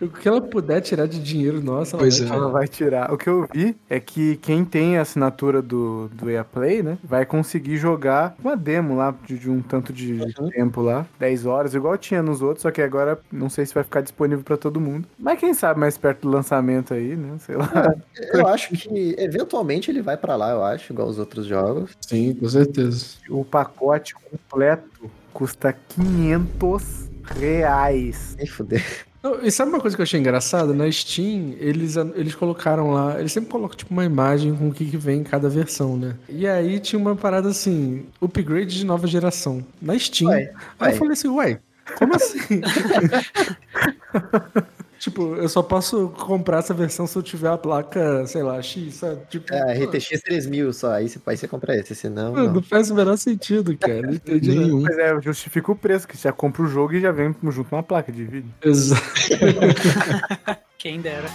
O que ela puder tirar de dinheiro, nossa, ela Pois vai é. tirar. ela vai tirar. O que eu vi é que quem tem a assinatura do, do EA Play, né, vai conseguir jogar uma demo lá de, de um tanto de tempo lá, 10 horas, igual tinha nos outros, só que agora não sei se vai ficar disponível pra todo mundo. Mas quem sabe mais perto do lançamento aí, né, sei lá. Eu acho que eventualmente ele vai pra lá, eu acho, igual os outros jogos. Sim, com certeza. O pacote completo custa 500 reais. Nem fuder. Não, E sabe uma coisa que eu achei engraçada? Na Steam, eles, eles colocaram lá, eles sempre colocam tipo uma imagem com o que, que vem em cada versão, né? E aí tinha uma parada assim, upgrade de nova geração. Na Steam. Ué, aí ué. eu falei assim, uai, como assim? <laughs> Tipo, eu só posso comprar essa versão se eu tiver a placa, sei lá, X, sabe? Tipo, É, RTX 3000 só, aí você, aí você compra esse, senão. Mano, não. não faz o menor sentido, cara. Não entendi. <laughs> Nenhum. Mas é, justifica o preço, que você já compra o jogo e já vem junto uma placa de vídeo. Exato. <laughs> Quem dera.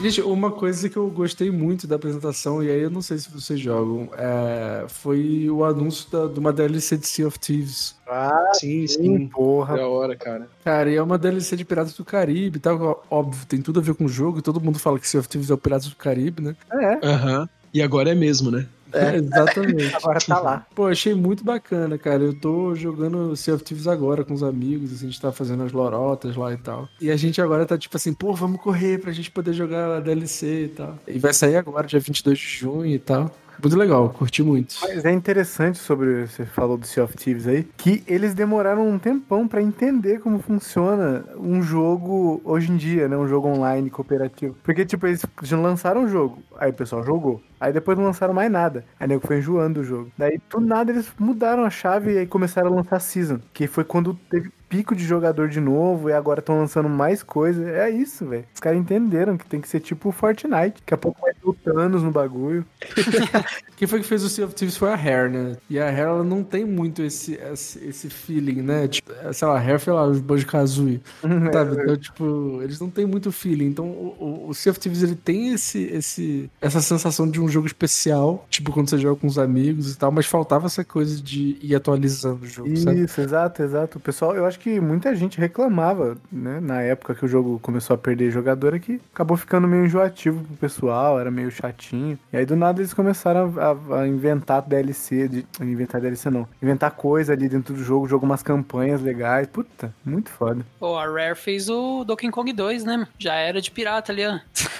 Gente, uma coisa que eu gostei muito da apresentação, e aí eu não sei se vocês jogam, é, foi o anúncio da- de uma DLC de Sea of Thieves. Ah, Sim, sim, sim. porra. Da hora, cara. Cara, e é uma DLC de Piratas do Caribe e tal. Óbvio, tem tudo a ver com o jogo, e todo mundo fala que Sea of Thieves é o Piratas do Caribe, né? É, Aham. E agora é mesmo, né? É, <laughs> exatamente. agora tá lá. Pô, achei muito bacana, cara. Eu tô jogando Sea of Thieves agora com os amigos, assim, a gente tá fazendo as lorotas lá e tal. E a gente agora tá tipo assim, pô, vamos correr pra gente poder jogar a DLC e tal. E vai sair agora, dia 22 de junho e tal. Muito legal, curti muito. Mas é interessante sobre, você falou do Sea of Thieves aí, que eles demoraram um tempão pra entender como funciona um jogo hoje em dia, né? Um jogo online cooperativo. Porque, tipo, eles lançaram o jogo, aí o pessoal jogou. Aí depois não lançaram mais nada. Aí nego foi enjoando o jogo. Daí, do nada, eles mudaram a chave e aí começaram a lançar Season. Que foi quando teve pico de jogador de novo e agora estão lançando mais coisa. É isso, velho. Os caras entenderam que tem que ser tipo o Fortnite. Daqui a pouco vai ter o Thanos no bagulho. <laughs> <laughs> Quem foi que fez o Sea of Thieves foi a Hair, né? E a Hair, ela não tem muito esse, esse, esse feeling, né? Tipo, sei lá, a Hair foi lá, os Banjo-Kazooie, <laughs> sabe? Então, tipo, eles não têm muito feeling. Então, o, o, o Sea of Thieves, ele tem esse, esse, essa sensação de um jogo especial, tipo, quando você joga com os amigos e tal, mas faltava essa coisa de ir atualizando o jogo, sabe? Isso, exato, exato. O pessoal, eu acho que muita gente reclamava, né? Na época que o jogo começou a perder jogador, é que acabou ficando meio enjoativo pro pessoal, era meio chatinho. E aí do nada eles começaram a, a inventar DLC, de, inventar DLC não, inventar coisa ali dentro do jogo, jogo umas campanhas legais. Puta, muito foda. Pô, a Rare fez o Donkey Kong 2, né? Já era de pirata ali, ó.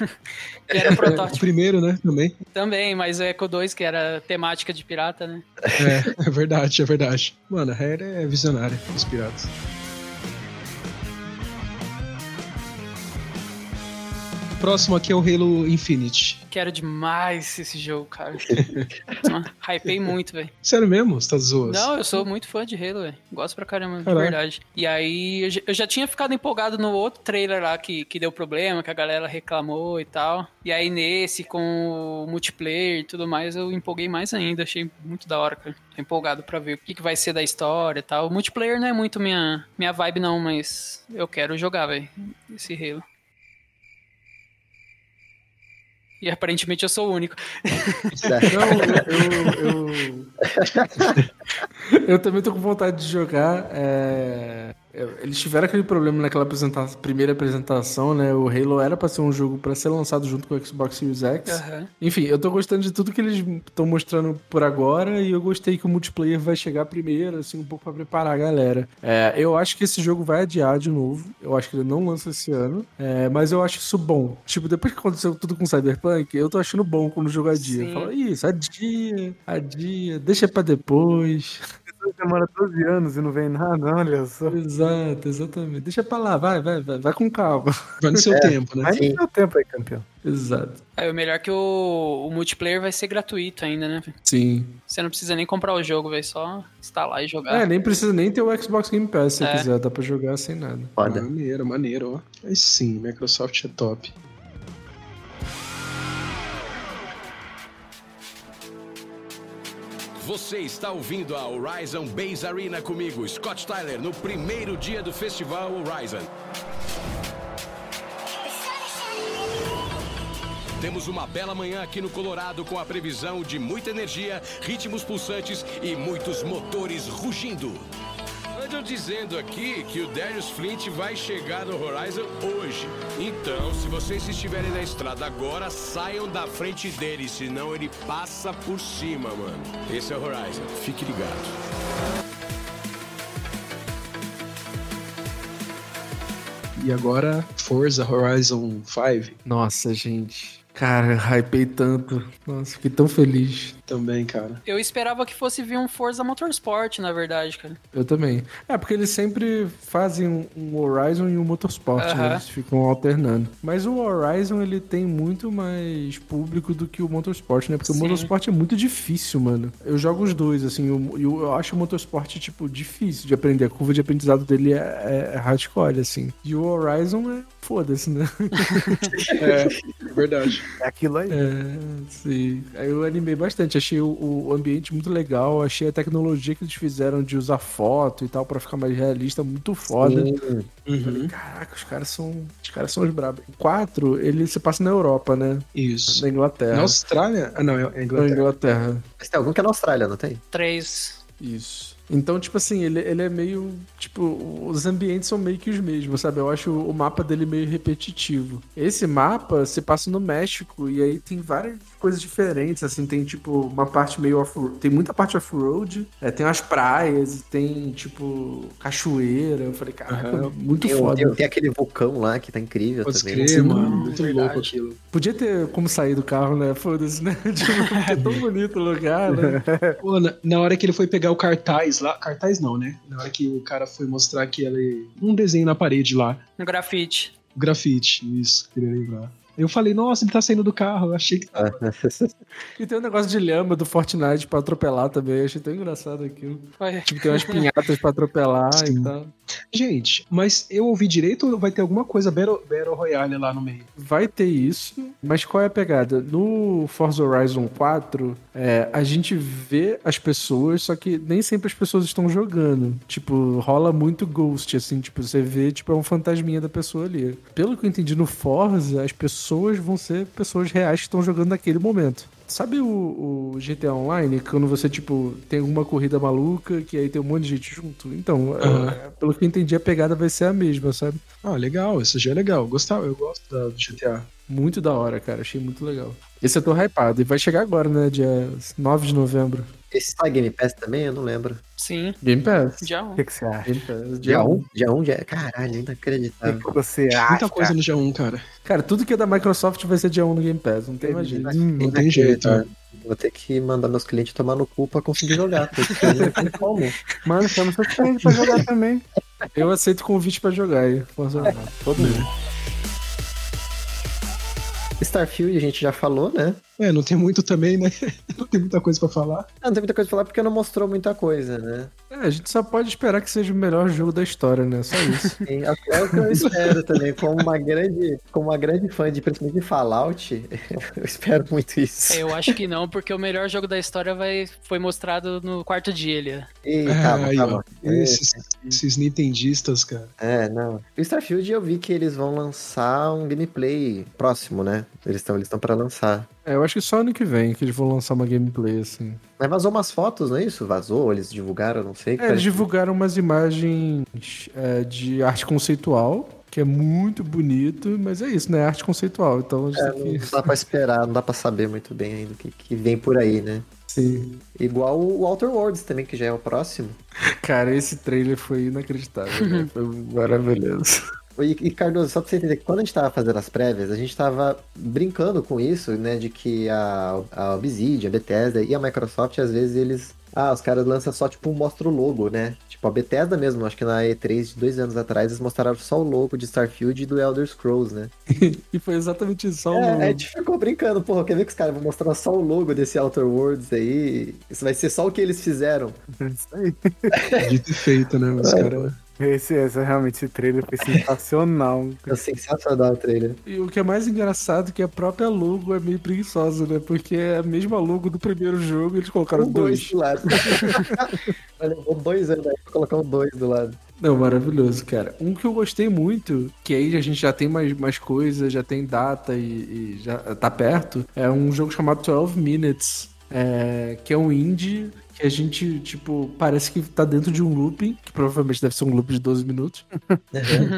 <laughs> que era o <laughs> O protótipo primeiro, né? Também. também, mas o Echo 2, que era temática de pirata, né? É, <laughs> é verdade, é verdade. Mano, a Rare é visionária dos piratas. Próximo aqui é o Halo Infinite. Quero demais esse jogo, cara. <laughs> Hypei muito, velho. Sério mesmo? Você tá zoando? Não, eu sou muito fã de Halo, velho. Gosto pra caramba, de Caraca. verdade. E aí, eu já- eu já tinha ficado empolgado no outro trailer lá que, que deu problema, que a galera reclamou e tal. E aí, nesse, com o multiplayer e tudo mais, eu empolguei mais ainda. Achei muito da hora, cara. Tô empolgado pra ver o que, que vai ser da história e tal. O multiplayer não é muito minha, minha vibe, não, mas eu quero jogar, velho, esse Halo. E aparentemente eu sou o único. Não, eu. Eu, eu também tô com vontade de jogar. é, eu- Eles tiveram aquele problema naquela primeira apresentação, né? O Halo era pra ser um jogo pra ser lançado junto com o Xbox Series X. Aham. Enfim, eu tô gostando de tudo que eles estão mostrando por agora e eu gostei que o multiplayer vai chegar primeiro, assim, um pouco pra preparar a galera. É, eu acho que esse jogo vai adiar de novo. Eu acho que ele não lança esse ano. É, mas eu acho isso bom. Tipo, depois que aconteceu tudo com Cyberpunk, eu tô achando bom quando o jogo adia. Fala, isso, adia, adia, deixa pra depois. <laughs> Demora 12 anos e não vem nada, olha só. Exato, exatamente. Deixa pra lá, vai, vai, vai, vai com calma. <laughs> Vai no seu tempo, né? Mas Sim. não deu tempo aí, campeão. Exato. Aí o melhor é que o, o multiplayer vai ser gratuito ainda, né? Sim. Você não precisa nem comprar o jogo, vai só instalar e jogar. É, nem precisa nem ter o Xbox Game Pass se É. quiser, dá pra jogar sem nada. Foda. Maneiro, maneiro, ó. Aí sim, Microsoft é top. Você está ouvindo a Horizon Base Arena comigo, Scott Tyler, no primeiro dia do Festival Horizon. Temos uma bela manhã aqui no Colorado com a previsão de muita energia, ritmos pulsantes e muitos motores rugindo. Andam dizendo aqui que o Darius Flint vai chegar no Horizon hoje. Então, se vocês estiverem na estrada agora, saiam da frente dele, senão ele passa por cima, mano. Esse é o Horizon, fique ligado. E agora, Forza Horizon 5. Nossa, gente. Cara, hypei tanto. Nossa, fiquei tão feliz. Também, cara. Eu esperava que fosse vir um Forza Motorsport, na verdade, cara. Eu também. É, porque eles sempre fazem um- um Horizon e um Motorsport, né? Aham. Eles ficam alternando. Mas o Horizon, ele tem muito mais público do que o Motorsport, né? Porque Sim. o Motorsport é muito difícil, mano. Eu jogo os dois, assim, eu, eu, eu acho o Motorsport, tipo, difícil de aprender. A curva de aprendizado dele é, é, é hardcore, assim. E o Horizon é foda-se, né? <laughs> É, verdade. É aquilo aí. É, sim. Aí eu animei bastante, achei o, o ambiente muito legal, achei a tecnologia que eles fizeram de usar foto e tal pra ficar mais realista muito foda. Uhum. Caraca, os caras são. Os caras são os brabos. O 4, ele se passa na Europa, né? Isso. Na Inglaterra. Na Austrália? Ah, não, é Na Inglaterra. Inglaterra. Mas tem algum que é na Austrália, não tem? Três. Isso. Então, tipo assim, ele, ele é meio. Tipo, os ambientes são meio que os mesmos, sabe? Eu acho o mapa dele meio repetitivo. Esse mapa se passa no México e aí tem várias coisas diferentes, assim. Tem, tipo, uma parte meio off Tem muita parte off-road, é, tem umas praias, tem, tipo, cachoeira. Eu falei, caraca, Aham. muito Tem, foda. tem, tem aquele vulcão lá que tá incrível Pode também. crer, Sim, mano. Muito verdade. louco aquilo. Podia ter como sair do carro, né? Foda-se, né? <laughs> Tipo, é tão bonito o lugar, né? <laughs> Pô, na, na hora que ele foi pegar o cartaz lá. Cartaz não, né? Na hora que o cara foi mostrar que ele. Um desenho na parede lá. No grafite. Grafite, isso, queria lembrar. Eu falei, nossa, ele tá saindo do carro. Eu achei que. <laughs> E tem um negócio de lhama do Fortnite pra atropelar também. Eu achei tão engraçado aquilo. Tipo, tem umas pinhatas pra atropelar e Sim. tal. Gente, mas eu ouvi direito ou vai ter alguma coisa Battle, Battle Royale lá no meio? Vai ter isso, mas qual é a pegada? No Forza Horizon 4, é, a gente vê as pessoas, só que nem sempre as pessoas estão jogando. Tipo, rola muito ghost, assim, tipo, você vê, tipo, é um fantasminha da pessoa ali. Pelo que eu entendi no Forza, as pessoas vão ser pessoas reais que estão jogando naquele momento. Sabe o, o GTA Online, quando você, tipo, tem alguma corrida maluca, que aí tem um monte de gente junto? Então, Aham. é, pelo que eu entendi, a pegada vai ser a mesma, sabe? Ah, legal, isso já é legal. Gostava, eu gosto da, do GTA. Muito da hora, cara. Achei muito legal. Esse eu tô hypado. E vai chegar agora, né? Dia 9 de novembro. Esse tá Game Pass também? Eu não lembro. Sim. Game Pass. Já O um. que, que você acha? Game Pass. Dia 1? Dia 1 já. Caralho, O inacreditável. que, que você acha? Muita coisa no G1, cara. Cara, tudo que é da Microsoft vai ser dia 1 no Game Pass. Não tem mais jeito. Hum, Não tem jeito. né? Vou ter que mandar meus clientes tomar no cu pra conseguir jogar. Porque não tem como. Mano, chama seus clientes pra jogar também. Eu aceito convite pra jogar aí. Forza Horizon. Todo mundo. Starfield a gente já falou, né? É, não tem muito também, né? <laughs> Não tem muita coisa pra falar. Ah, Não tem muita coisa pra falar porque não mostrou muita coisa, né? É, a gente só pode esperar que seja o melhor jogo da história, né? Só isso. <laughs> E É o que eu espero também, como uma grande, como uma grande fã de principalmente de Fallout, <laughs> eu espero muito isso. É, eu acho que não, porque o melhor jogo da história vai, foi mostrado no quarto dia ali. Ih, É, calma, aí, calma. ó. Esses, esses nintendistas, cara. É, não. O Starfield eu vi que eles vão lançar um gameplay próximo, né? Eles estão eles estão para lançar. É, eu acho que só ano que vem que eles vão lançar uma gameplay, assim. Mas vazou umas fotos, não é isso? Vazou, eles divulgaram, não sei. que É, eles divulgaram umas imagens é, de arte conceitual, que é muito bonito, mas é isso, né? Arte conceitual. Então É, tem não que. dá pra esperar, não dá pra saber muito bem ainda o que, que vem por aí, né? Sim. Igual o Outer Worlds também, que já é o próximo. Cara, esse trailer foi inacreditável, né? <laughs> Foi maravilhoso. E, e, Cardoso, só pra você entender, que quando a gente tava fazendo as prévias, a gente tava brincando com isso, né? De que a, a Obsidian, a Bethesda e a Microsoft, às vezes, eles. Ah, os caras lançam só, tipo, mostra o logo, né? Tipo, a Bethesda mesmo, acho que na E3 de dois anos atrás, eles mostraram só o logo de Starfield e do Elder Scrolls, né? <laughs> e foi exatamente isso. Só o É, logo. a gente ficou brincando, porra, quer ver que os caras vão mostrar só o logo desse Outer Worlds aí? Isso vai ser só o que eles fizeram. Isso aí. <laughs> De ter feito, né? Os caras. Esse, esse, realmente, esse trailer foi sensacional. <laughs> É sensacional o trailer. E o que é mais engraçado é que a própria logo é meio preguiçosa, né? Porque é a mesma logo do primeiro jogo e eles colocaram Um dois. dois do lado. <laughs> Levou dois anos aí pra colocar um dois do lado. Não, maravilhoso, cara. Um que eu gostei muito, que aí a gente já tem mais, mais coisa, já tem data e, e já tá perto, é um jogo chamado 12 Minutes, é, que é um indie que a gente, tipo, parece que tá dentro de um looping, que provavelmente deve ser um loop de 12 minutos.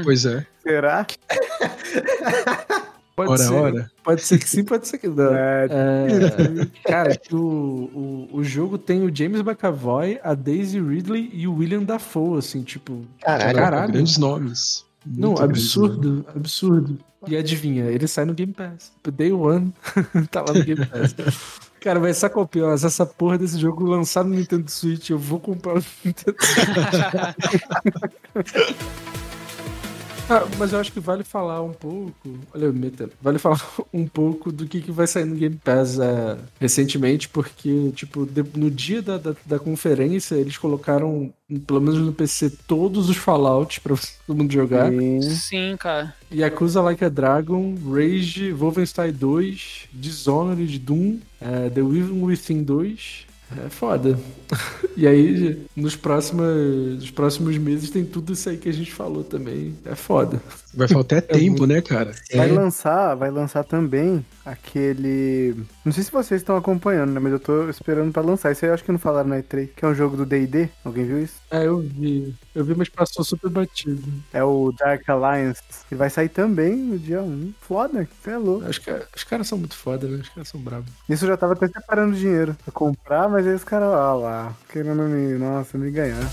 Pois é. Será? <laughs> Pode Ora, ser. ora. Pode ser que sim, pode ser que não. É, É, cara, que o, o, o jogo tem o James McAvoy, a Daisy Ridley e o William Dafoe, assim, tipo. Caralho. Caralho. Grandes nomes. Não, Muito absurdo, absurdo. E adivinha, ele sai no Game Pass. Day One <laughs> tá lá no Game Pass. Cara, vai ser. Se essa porra desse jogo lançar no Nintendo Switch, eu vou comprar o <laughs> Nintendo Switch. <laughs> Ah, mas eu acho que vale falar um pouco. Olha, eu me metendo. Vale falar <laughs> um pouco do que, que vai sair no Game Pass é, recentemente, porque, tipo, de- no dia da, da, da conferência, eles colocaram, pelo menos no PC, todos os Fallouts pra todo mundo jogar. Sim, cara. Yakuza Like a Dragon, Rage, Wolfenstein 2, Dishonored, Doom, é, The Evil Within 2. É foda. E aí, nos próximos, nos próximos meses, tem tudo isso aí que a gente falou também. É foda. Vai faltar <laughs> tempo, né, cara? Vai lançar, vai lançar também aquele. Não sei se vocês estão acompanhando, né? Mas eu tô esperando pra lançar. Isso aí eu acho que não falaram na E3, que é um jogo do DD. Alguém viu isso? É, eu vi. Eu vi, mas passou super batido. É o Dark Alliance. Ele vai sair também no dia 1. Foda, você é louco. Os, ca- os caras são muito foda, né? Os caras são bravos. Isso eu já tava até separando dinheiro pra comprar, mas aí os caras, ó lá, querendo me, nossa, me ganhar.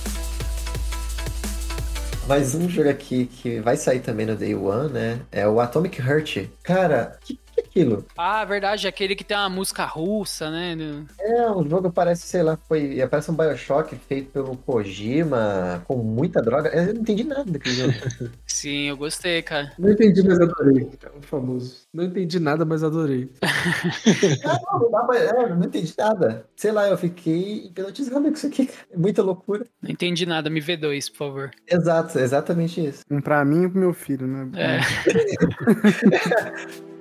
Mais um jogo aqui que vai sair também no Day One, né? É o Atomic Heart. Cara, que que é aquilo? Ah, verdade, aquele que tem uma música russa, né? É um jogo parece, sei lá, foi. Parece um Bioshock feito pelo Kojima, com muita droga. Eu não entendi nada daquele jogo. <laughs> Sim, eu gostei, cara. Não entendi, mas adorei. É o famoso. Não entendi nada, mas adorei. <laughs> não, não, dá pra- é, não entendi nada. Sei lá, eu fiquei hipnotizado com isso aqui. É muita loucura. Não entendi nada, me vê dois, por favor. Exato, exatamente isso. Um pra mim e um pro meu filho, né? É. <laughs>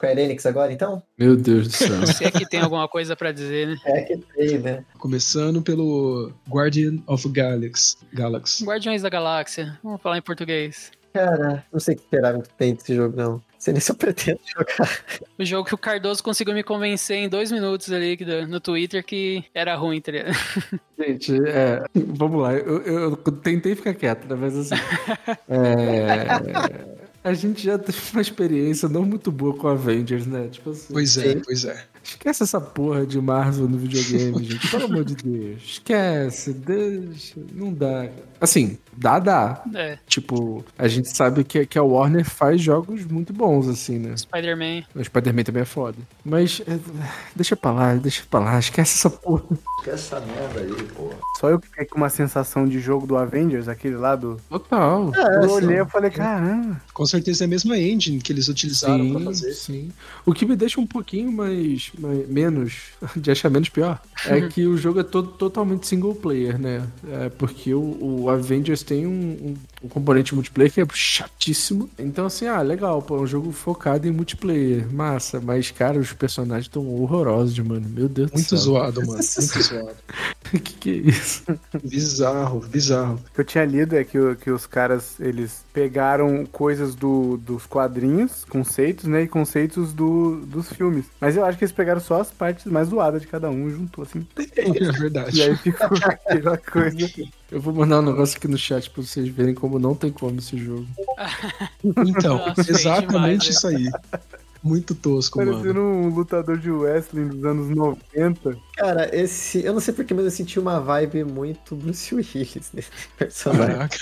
Square Enix agora, então? Meu Deus do céu. <laughs> Se é que tem alguma coisa pra dizer, né? É que tem, né? Começando pelo Guardian of Galaxy. Galaxy. Guardiões da Galáxia. Vamos falar em português. Cara, não sei o que esperar muito bem desse jogo, não. Não sei nem se eu pretendo jogar. O jogo que o Cardoso conseguiu me convencer em dois minutos ali que- no Twitter que era ruim, tá ligado? <laughs> Gente, é, vamos lá. Eu, eu- eu tentei ficar quieto, né? Mas assim. <laughs> é, a gente já teve uma experiência não muito boa com Avengers, né? Tipo assim. Pois é, pois é. Esquece essa porra de Marvel no videogame, gente. Pelo amor de Deus. Esquece, deixa. Não dá. Assim, dá, dá. É, Tipo, a gente sabe que, que a Warner faz jogos muito bons, assim, né? Spider-Man. O Spider-Man também é foda. Mas é, deixa pra lá, deixa pra lá. Esquece essa porra. Esquece essa merda aí, porra. Só eu que fiquei com uma sensação de jogo do Avengers, aquele lá do. Total. eu olhei e falei, caramba. Com certeza é a mesma engine que eles utilizaram pra Sim, fazer. sim. O que me deixa um pouquinho mais, mais- menos, <laughs> de achar menos pior, é que o jogo é todo, totalmente single player, né? É porque o, o Avengers tem um, um- um componente multiplayer que é chatíssimo. Então, assim, ah, legal, pô, é um jogo focado em multiplayer, massa. Mas, cara, os personagens estão horrorosos, mano. Meu Deus Muito do céu. zoado, mano. Muito <laughs> zoado. <laughs> que que é isso? Bizarro, bizarro. O que eu tinha lido é que, o- que os caras, eles pegaram coisas do, dos quadrinhos, conceitos, né, e conceitos do, dos filmes. Mas eu acho que eles pegaram só as partes mais zoadas de cada um e juntou, assim. É verdade. E aí ficou <laughs> aquela coisa. Eu vou mandar um negócio aqui no chat pra vocês verem como não tem como esse jogo. <laughs> Então, Nossa, exatamente demais, né? isso aí. Muito tosco, mano. Parecendo um lutador de wrestling dos anos 90. Cara, esse. Eu não sei porquê, mas eu senti uma vibe muito Bruce Willis nesse <laughs> personagem. Caraca.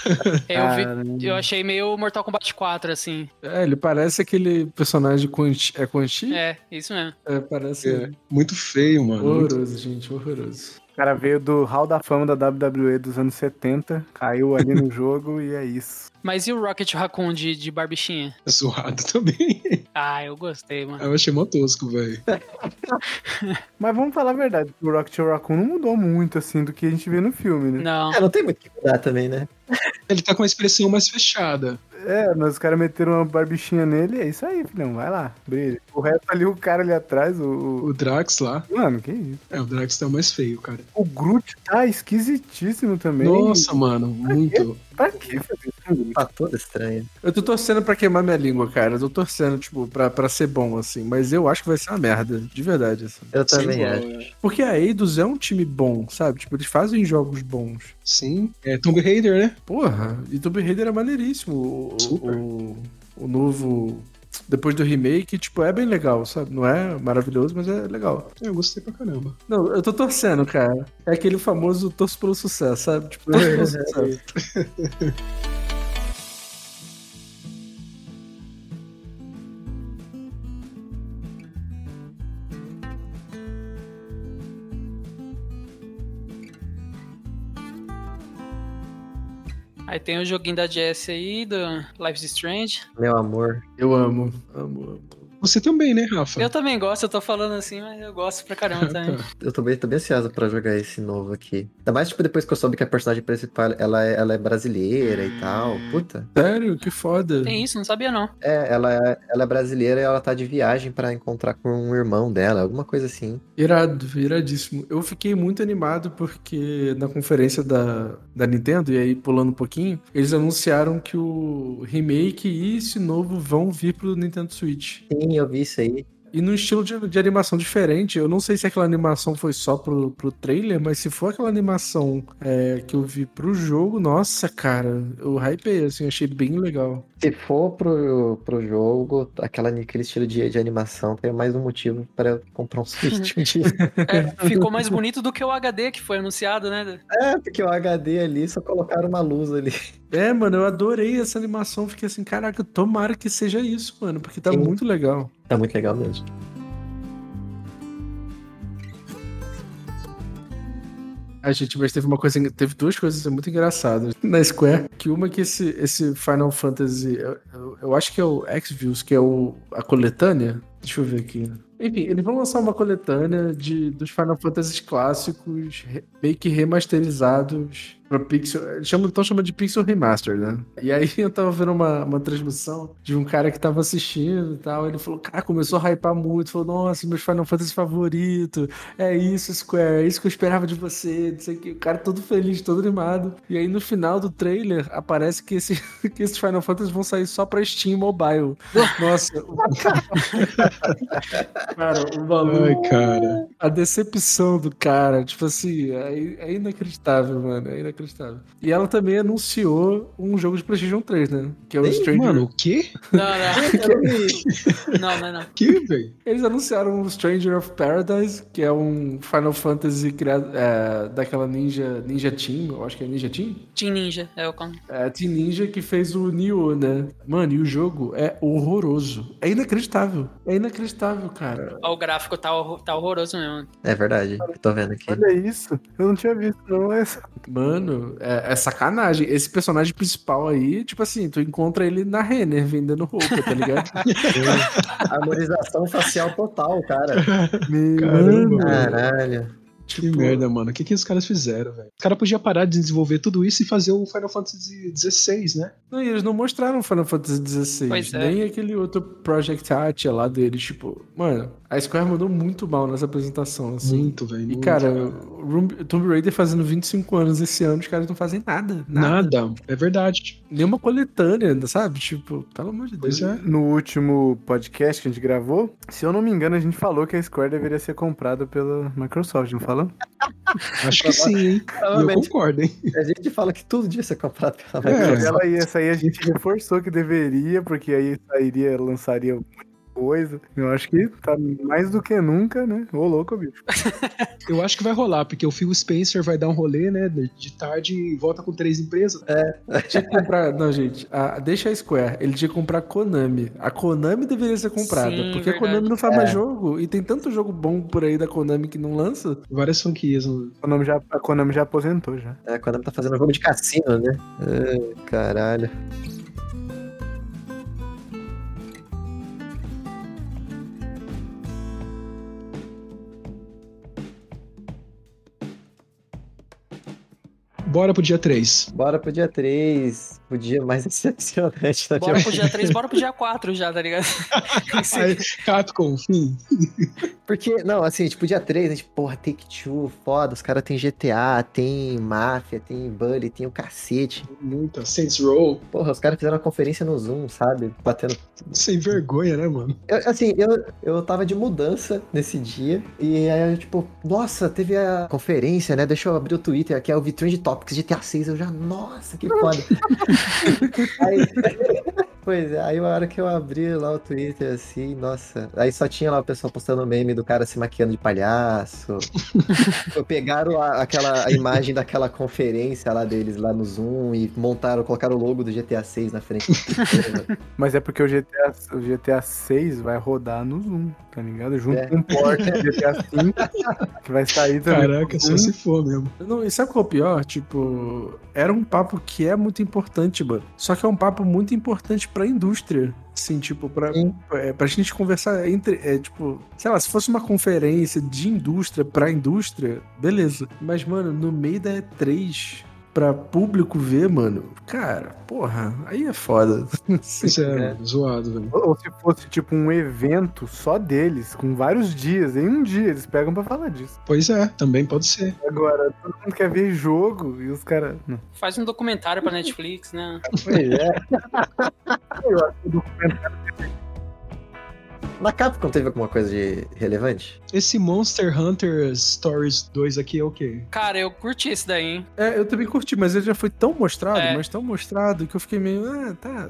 Eu, vi- eu achei meio Mortal Kombat 4, assim. É, ele parece aquele personagem Quan Chi- É Quan Chi? É, isso mesmo. É, parece. É, muito feio, mano. Muito- Horroroso, gente, horroroso. O cara veio do Hall da Fama da WWE dos anos 70, caiu ali no <laughs> jogo e é isso. Mas e o Rocket Raccoon de, de barbichinha? Zoado também. Ah, eu gostei, mano. Eu achei mó tosco, velho. <laughs> Mas vamos falar a verdade, o Rocket Raccoon não mudou muito, assim, do que a gente vê no filme, né? Não. É, não tem muito o que mudar também, né? Ele tá com uma expressão mais fechada. É, mas os caras meteram uma barbichinha nele, é isso aí, filhão, vai lá, brilha. O resto ali, o cara ali atrás, o... O Drax lá. Mano, que isso. É, o Drax tá o mais feio, cara. O Groot tá esquisitíssimo também. Nossa, mano, muito. Pra que fazer isso? Tá toda estranha. Eu tô torcendo pra queimar minha língua, cara. Eu tô torcendo, tipo, pra, pra ser bom, assim. Mas eu acho que vai ser uma merda, de verdade, assim. Eu também igual, acho. Porque a Eidos é um time bom, sabe? Tipo, eles fazem jogos bons. Sim. É Tomb Raider, né? Porra, e Tomb Raider é maneiríssimo. O, o, o novo depois do remake, tipo, é bem legal, sabe? Não é maravilhoso, mas é legal. Eu gostei pra caramba. Não, eu tô torcendo, cara. É aquele famoso torço pelo sucesso, sabe? Tipo, torço pelo <laughs> sucesso. <laughs> Aí tem o joguinho da Jess aí, do Life is Strange. Meu amor. Eu amo, amo, amo. Você também, né, Rafa? Eu também gosto, eu tô falando assim, mas eu gosto pra caramba <laughs> também. Eu tô bem, tô bem ansiosa pra jogar esse novo aqui. Ainda mais, tipo, depois que eu soube que a personagem principal, ela é, ela é brasileira e tal. Puta. Sério? Que foda. Tem isso, não sabia não. É, ela é, ela é brasileira e ela tá de viagem pra encontrar com um irmão dela, alguma coisa assim. Irado, iradíssimo. Eu fiquei muito animado porque na conferência da, da Nintendo, e aí pulando um pouquinho, eles anunciaram que o remake e esse novo vão vir pro Nintendo Switch. Sim, eu vi isso aí. E num estilo de, de animação diferente. Eu não sei se aquela animação foi só pro, pro trailer, mas se for aquela animação é, que eu vi pro jogo, nossa, cara, eu hypei, assim, achei bem legal. Se for pro, pro jogo, aquela, aquele estilo de, de animação, tem mais um motivo para eu comprar um <laughs> Switch um dia. É, ficou mais bonito do que o HD que foi anunciado, né? É, porque o HD ali só colocaram uma luz ali. É, mano, eu adorei essa animação. Fiquei assim, caraca, tomara que seja isso, mano, porque tá Sim. muito legal. Tá muito legal mesmo. A gente, mas teve uma coisa, teve duas coisas muito engraçadas na Square, que uma que esse, esse Final Fantasy, eu, eu- eu acho que é o X-Views, que é o, a coletânea, deixa eu ver aqui. Enfim, eles vão lançar uma coletânea de, dos Final Fantasy clássicos, meio que remasterizados pra Pixel. Eles chamam, estão chamando de Pixel Remaster, né? E aí eu tava vendo uma, uma transmissão de um cara que tava assistindo e tal. Ele falou, cara, começou a hypar muito. Falou, nossa, meus Final Fantasy favorito. É isso, Square, é isso que eu esperava de você. Não sei o que. O cara todo feliz, todo animado. E aí no final do trailer aparece que, esse, <laughs> que esses Final Fantasy vão sair só pra Steam Mobile. Nossa, <laughs> cara, o maluco. Ai, cara. A decepção do cara, tipo assim, é, é inacreditável, mano. É inacreditável. E ela também anunciou um jogo de PlayStation 3, né? Que é o Ih, Stranger. Mano, o quê? Não, não. <laughs> Não, não, não. <laughs> Que, velho? Eles anunciaram o Stranger of Paradise, que é um Final Fantasy criado é, daquela Ninja, Ninja Team, eu acho que é Ninja Team? Team Ninja, é o con- É, Team Ninja que fez o Nioh, né? Mano, e o jogo é horroroso. É inacreditável. É inacreditável, cara. Ó, O gráfico tá, horror- tá horroroso mesmo. É verdade, eu tô vendo aqui. Olha isso. Eu não tinha visto, não. Essa. Mano, é, é sacanagem. Esse personagem principal aí, tipo assim, tu encontra ele na Renner vendendo roupa, tá ligado? <laughs> Harmonização facial total, cara. Caramba. Caralho. Que Tipo, merda, mano. O que, que os caras fizeram, velho? Os caras podiam parar de desenvolver tudo isso e fazer o Final Fantasy XVI, né? Não, e eles não mostraram Final Fantasy XVI, Pois é. nem aquele outro Project Art lá deles, tipo, mano, a Square mandou muito mal nessa apresentação, assim. Muito, velho. E, muito. cara, Tomb Raider fazendo 25 anos esse ano, os caras não fazem nada. Nada. Nada. É verdade. Nenhuma coletânea, sabe? Tipo, pelo amor de Deus. Pois é. No último podcast que a gente gravou, se eu não me engano, a gente falou que a Square deveria ser comprada pela Microsoft, não falou? <laughs> Acho que sim, hein? Eu concordo, hein? A gente fala que tudo devia ser comprado pela É. Microsoft. Ela ia, essa aí a gente reforçou que deveria, porque aí sairia, lançaria coisa. Eu acho que tá mais do que nunca, né? Ô, louco, bicho. <laughs> Eu acho que vai rolar, porque o Phil Spencer vai dar um rolê, né? De de tarde e volta com três empresas. Tinha que comprar. <laughs> Não, gente, a- deixa a Square. Ele tinha que comprar a Konami. A Konami deveria ser comprada. Sim, porque a verdade. Konami não faz mais jogo. E tem tanto jogo bom por aí da Konami que não lança. Várias franquias. né? A Konami já, a Konami já aposentou já. É, quando ela tá fazendo jogo de cassino, né? Ai, caralho. Bora pro dia 3. Bora pro dia 3, o dia mais <laughs> decepcionante da Bora dia pro dia 3, bora pro dia 4 já, tá ligado? <laughs> Capcom, fim. <laughs> Porque, não, assim, tipo, dia 3, a gente, porra, Take Two, foda, os caras tem GTA, tem Máfia, tem Bully, tem o cacete. Muita. Saints Row. Porra, os caras fizeram uma conferência no Zoom, sabe? Batendo. Sem vergonha, né, mano? Eu, assim, eu, eu tava de mudança nesse dia, e aí eu, tipo, nossa, teve a conferência, né? Deixa eu abrir o Twitter aqui, é o Trend Topics GTA 6, eu já, nossa, que foda. <laughs> aí, Pois é, aí a hora que eu abri lá o Twitter, assim, nossa. Aí só tinha lá o pessoal postando meme do cara se maquiando de palhaço. <laughs> Pegaram a, aquela a imagem daquela conferência lá deles lá no Zoom e montaram, colocaram o logo do GTA 6 na frente. Mas é porque o GTA, o GTA 6 vai rodar no Zoom, tá ligado? Junto É. com o port do GTA 5, que vai sair também. Caraca, só se for mesmo. Não, e sabe qual é o pior? Tipo, era um papo que é muito importante, mano. Só que é um papo muito importante pra indústria. Assim, tipo, pra, é, pra gente conversar entre. É, tipo, sei lá, se fosse uma conferência de indústria pra indústria, beleza. Mas, mano, no meio da E3, pra público ver, mano, cara, porra, aí é foda. <laughs> Isso é, zoado, velho. Ou ou se fosse tipo um evento só deles, com vários dias, em um dia eles pegam pra falar disso. Pois é, também pode ser. Agora, todo mundo quer ver jogo e os caras. Faz um documentário pra Netflix, né? Pois é. <laughs> Eu acho que o documentário Na Capcom teve alguma coisa de relevante? Esse Monster Hunter Stories 2 aqui é o quê? Cara, eu curti esse daí, hein? É, eu também curti, mas ele já foi tão mostrado, É. mas tão mostrado, que eu fiquei meio. Ah, tá.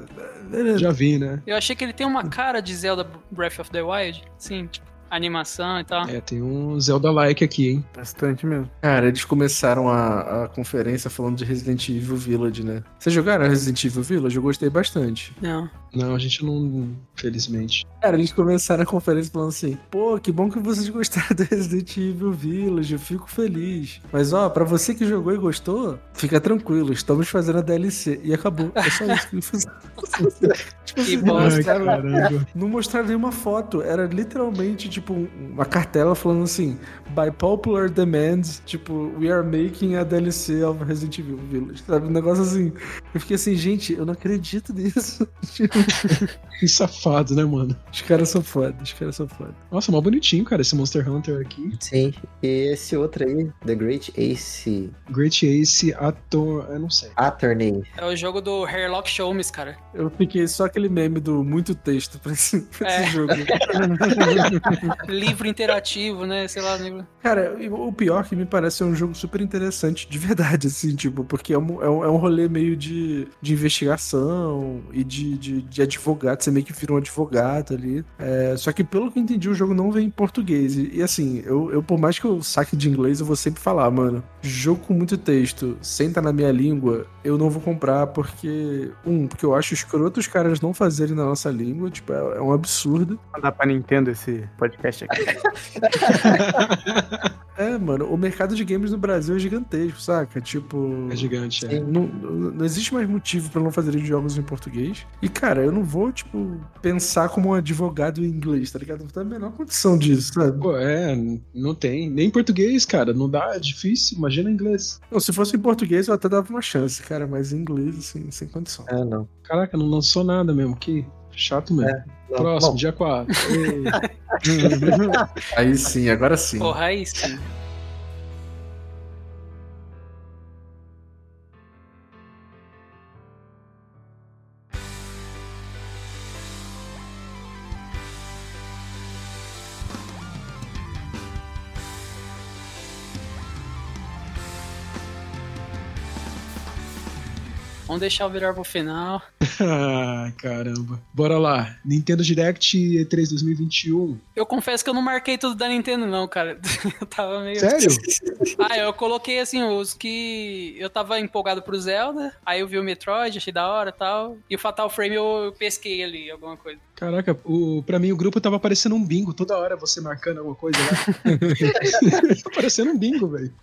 Beleza. Já vi, né? Eu achei que ele tem uma cara de Zelda Breath of the Wild. Sim, tipo, animação e tal. É, tem um Zelda-like aqui, hein? bastante mesmo. Cara, eles começaram a, a conferência falando de Resident Evil Village, né? Vocês jogaram Resident Evil Village? Eu gostei bastante. Não. Não, a gente não. Felizmente. Cara, eles começaram a conferência falando assim: pô, que bom que vocês gostaram do Resident Evil Village, eu fico feliz. Mas ó, pra você que jogou e gostou, fica tranquilo, estamos fazendo a DLC. E acabou. É só isso que eles fizeram. <laughs> tipo Que assim, não bosta. mostraram, não mostraram nenhuma foto. Era literalmente, tipo, um- uma cartela falando assim: by popular demand, tipo, we are making a DLC of Resident Evil Village. Sabe? Um negócio assim. Eu fiquei assim, gente, eu não acredito nisso. <laughs> Tipo, <laughs> Que safado, né, mano? os caras são foda, os caras são foda. Nossa, mó bonitinho, cara, esse Monster Hunter aqui. Sim. E esse outro aí, The Great Ace Great Ace Ator. Eu não sei. Attorney. É o jogo do Hairlock Shows, cara. Eu fiquei só aquele meme do muito texto pra esse, <laughs> pra esse É. jogo. <laughs> Livro interativo, né? Sei lá, livro. Cara, o pior que me parece ser um jogo super interessante, de verdade, assim, tipo, porque é um, é um, é um rolê meio de, de investigação e de, de, de advogado, você meio que vira um advogado ali. É, só que pelo que eu entendi, o jogo não vem em português. E, e, assim, eu, eu, por mais que eu saque de inglês, eu vou sempre falar, mano, jogo com muito texto, senta na minha língua, eu não vou comprar porque, um, porque eu acho escroto os caras não fazerem na nossa língua, tipo, é, é um absurdo. Mandar pra Nintendo esse podcast aqui. <laughs> É, mano, o mercado de games no Brasil é gigantesco, saca? Tipo. É gigante, é. Não, não- não existe mais motivo pra não fazerem jogos em português. E, cara, eu não vou, tipo, pensar como um advogado em inglês, tá ligado? Não tem a menor condição disso, sabe? Pô, é, não tem. Nem português, cara. Não dá, é difícil. Imagina inglês. Não, se fosse em português eu até dava uma chance, cara, mas em inglês, assim, sem condição. Ah, não. Caraca, não lançou nada mesmo. Que chato mesmo. Não, Próximo, bom, dia 4. <laughs> Aí sim, agora sim. Porra, aí sim. Vamos deixar eu virar pro final. <laughs> ah, caramba. Bora lá. Nintendo Direct E3 2021. Eu confesso que eu não marquei tudo da Nintendo, não, cara. <laughs> Eu tava meio. Sério? <laughs> Ah, eu coloquei assim, os que eu tava empolgado pro Zelda, aí eu vi o Metroid, achei da hora e tal. E o Fatal Frame eu pesquei ali, alguma coisa. Caraca, o, pra mim o grupo tava parecendo um bingo. Toda hora você marcando alguma coisa lá. <laughs> tá parecendo um bingo, velho.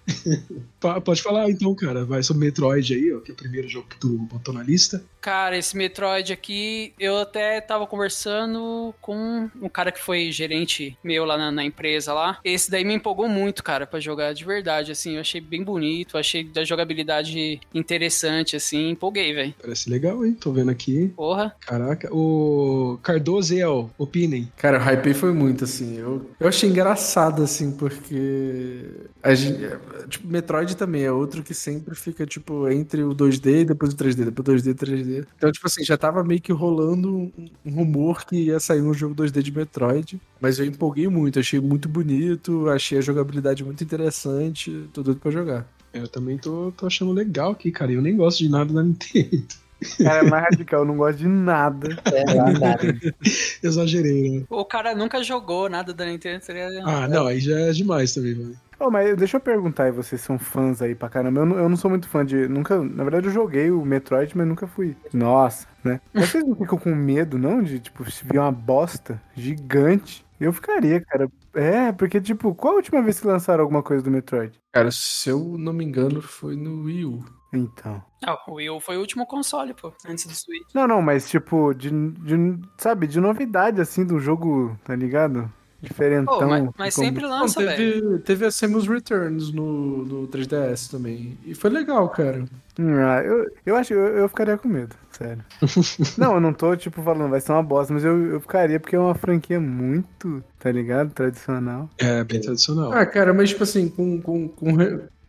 Pode falar então, cara. Vai sobre Metroid aí, ó, que é o primeiro jogo que tu botou na lista. Cara, esse Metroid aqui, eu até tava conversando com um cara que foi gerente meu lá na, na empresa lá. Esse daí me empolgou muito, cara, pra jogar de verdade, assim. Eu achei bem bonito, achei da jogabilidade interessante, assim. Empolguei, velho. Parece legal, hein? Tô vendo aqui. Porra. Caraca, o Cardoso El, opinem. Cara, o hype foi muito, assim. Eu, eu achei engraçado, assim, porque. A gente, é, tipo, Metroid também é outro que sempre fica, tipo, entre o 2D e depois o 3D, depois o 2D e 3D. Então, tipo assim, já tava meio que rolando um, um rumor que ia sair um jogo 2D de Metroid. Mas eu empolguei muito, achei muito bonito, achei a jogabilidade muito interessante, tô doido pra jogar. Eu também tô, tô achando legal aqui, cara. Eu nem gosto de nada da Nintendo. Cara, é mais radical, eu não gosto de nada. É, nada. <laughs> Exagerei, né? O cara nunca jogou nada da Nintendo. seria- Ah, não, aí já é demais também, mano. Ô, mas deixa eu perguntar aí, vocês são fãs aí pra caramba. Eu não, eu não sou muito fã de. Nunca. Na verdade, eu joguei o Metroid, mas nunca fui. Nossa, né? Mas <laughs> vocês não ficam com medo, não? De, tipo, se vir uma bosta gigante. Eu ficaria, cara. É, porque, tipo, qual a última vez que lançaram alguma coisa do Metroid? Cara, se eu não me engano, foi no Wii U. Então. Ah, o Wii U foi o último console, pô, antes do Switch. Não, não, mas tipo, de, de- sabe, de novidade assim do jogo, tá ligado? Diferentão. Pô, mas, mas como- sempre Não, lança, velho. teve, teve a Samus Returns no, no 3DS também. E foi legal, cara. Hum, ah, eu, eu acho que eu, eu ficaria com medo, sério. <laughs> não, eu não tô, tipo, falando, vai ser uma bosta, mas eu, eu ficaria porque é uma franquia muito, tá ligado? Tradicional. É, bem tradicional. Ah, cara, mas tipo assim, com, com, com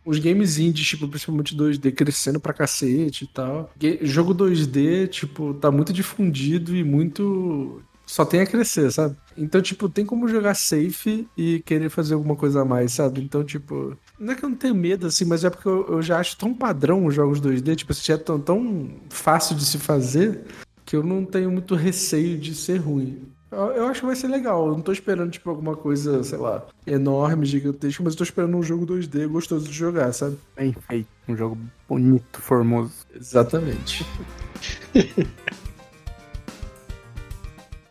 os games indies, tipo, principalmente 2D, crescendo pra cacete e tal. Jogo 2D, tipo, tá muito difundido e muito. Só tem a crescer, sabe? Então, tipo, tem como jogar safe e querer fazer alguma coisa a mais, sabe? Então, tipo. Não é que eu não tenho medo, assim, mas é porque eu, eu já acho tão padrão os jogos 2D, tipo, assim, é tão, tão fácil de se fazer que eu não tenho muito receio de ser ruim. Eu, eu acho que vai ser legal. Eu não tô esperando, tipo, alguma coisa, sei lá, enorme, gigantesca, mas eu tô esperando um jogo 2D gostoso de jogar, sabe? Bem feito. Um jogo bonito, formoso. Exatamente. <laughs>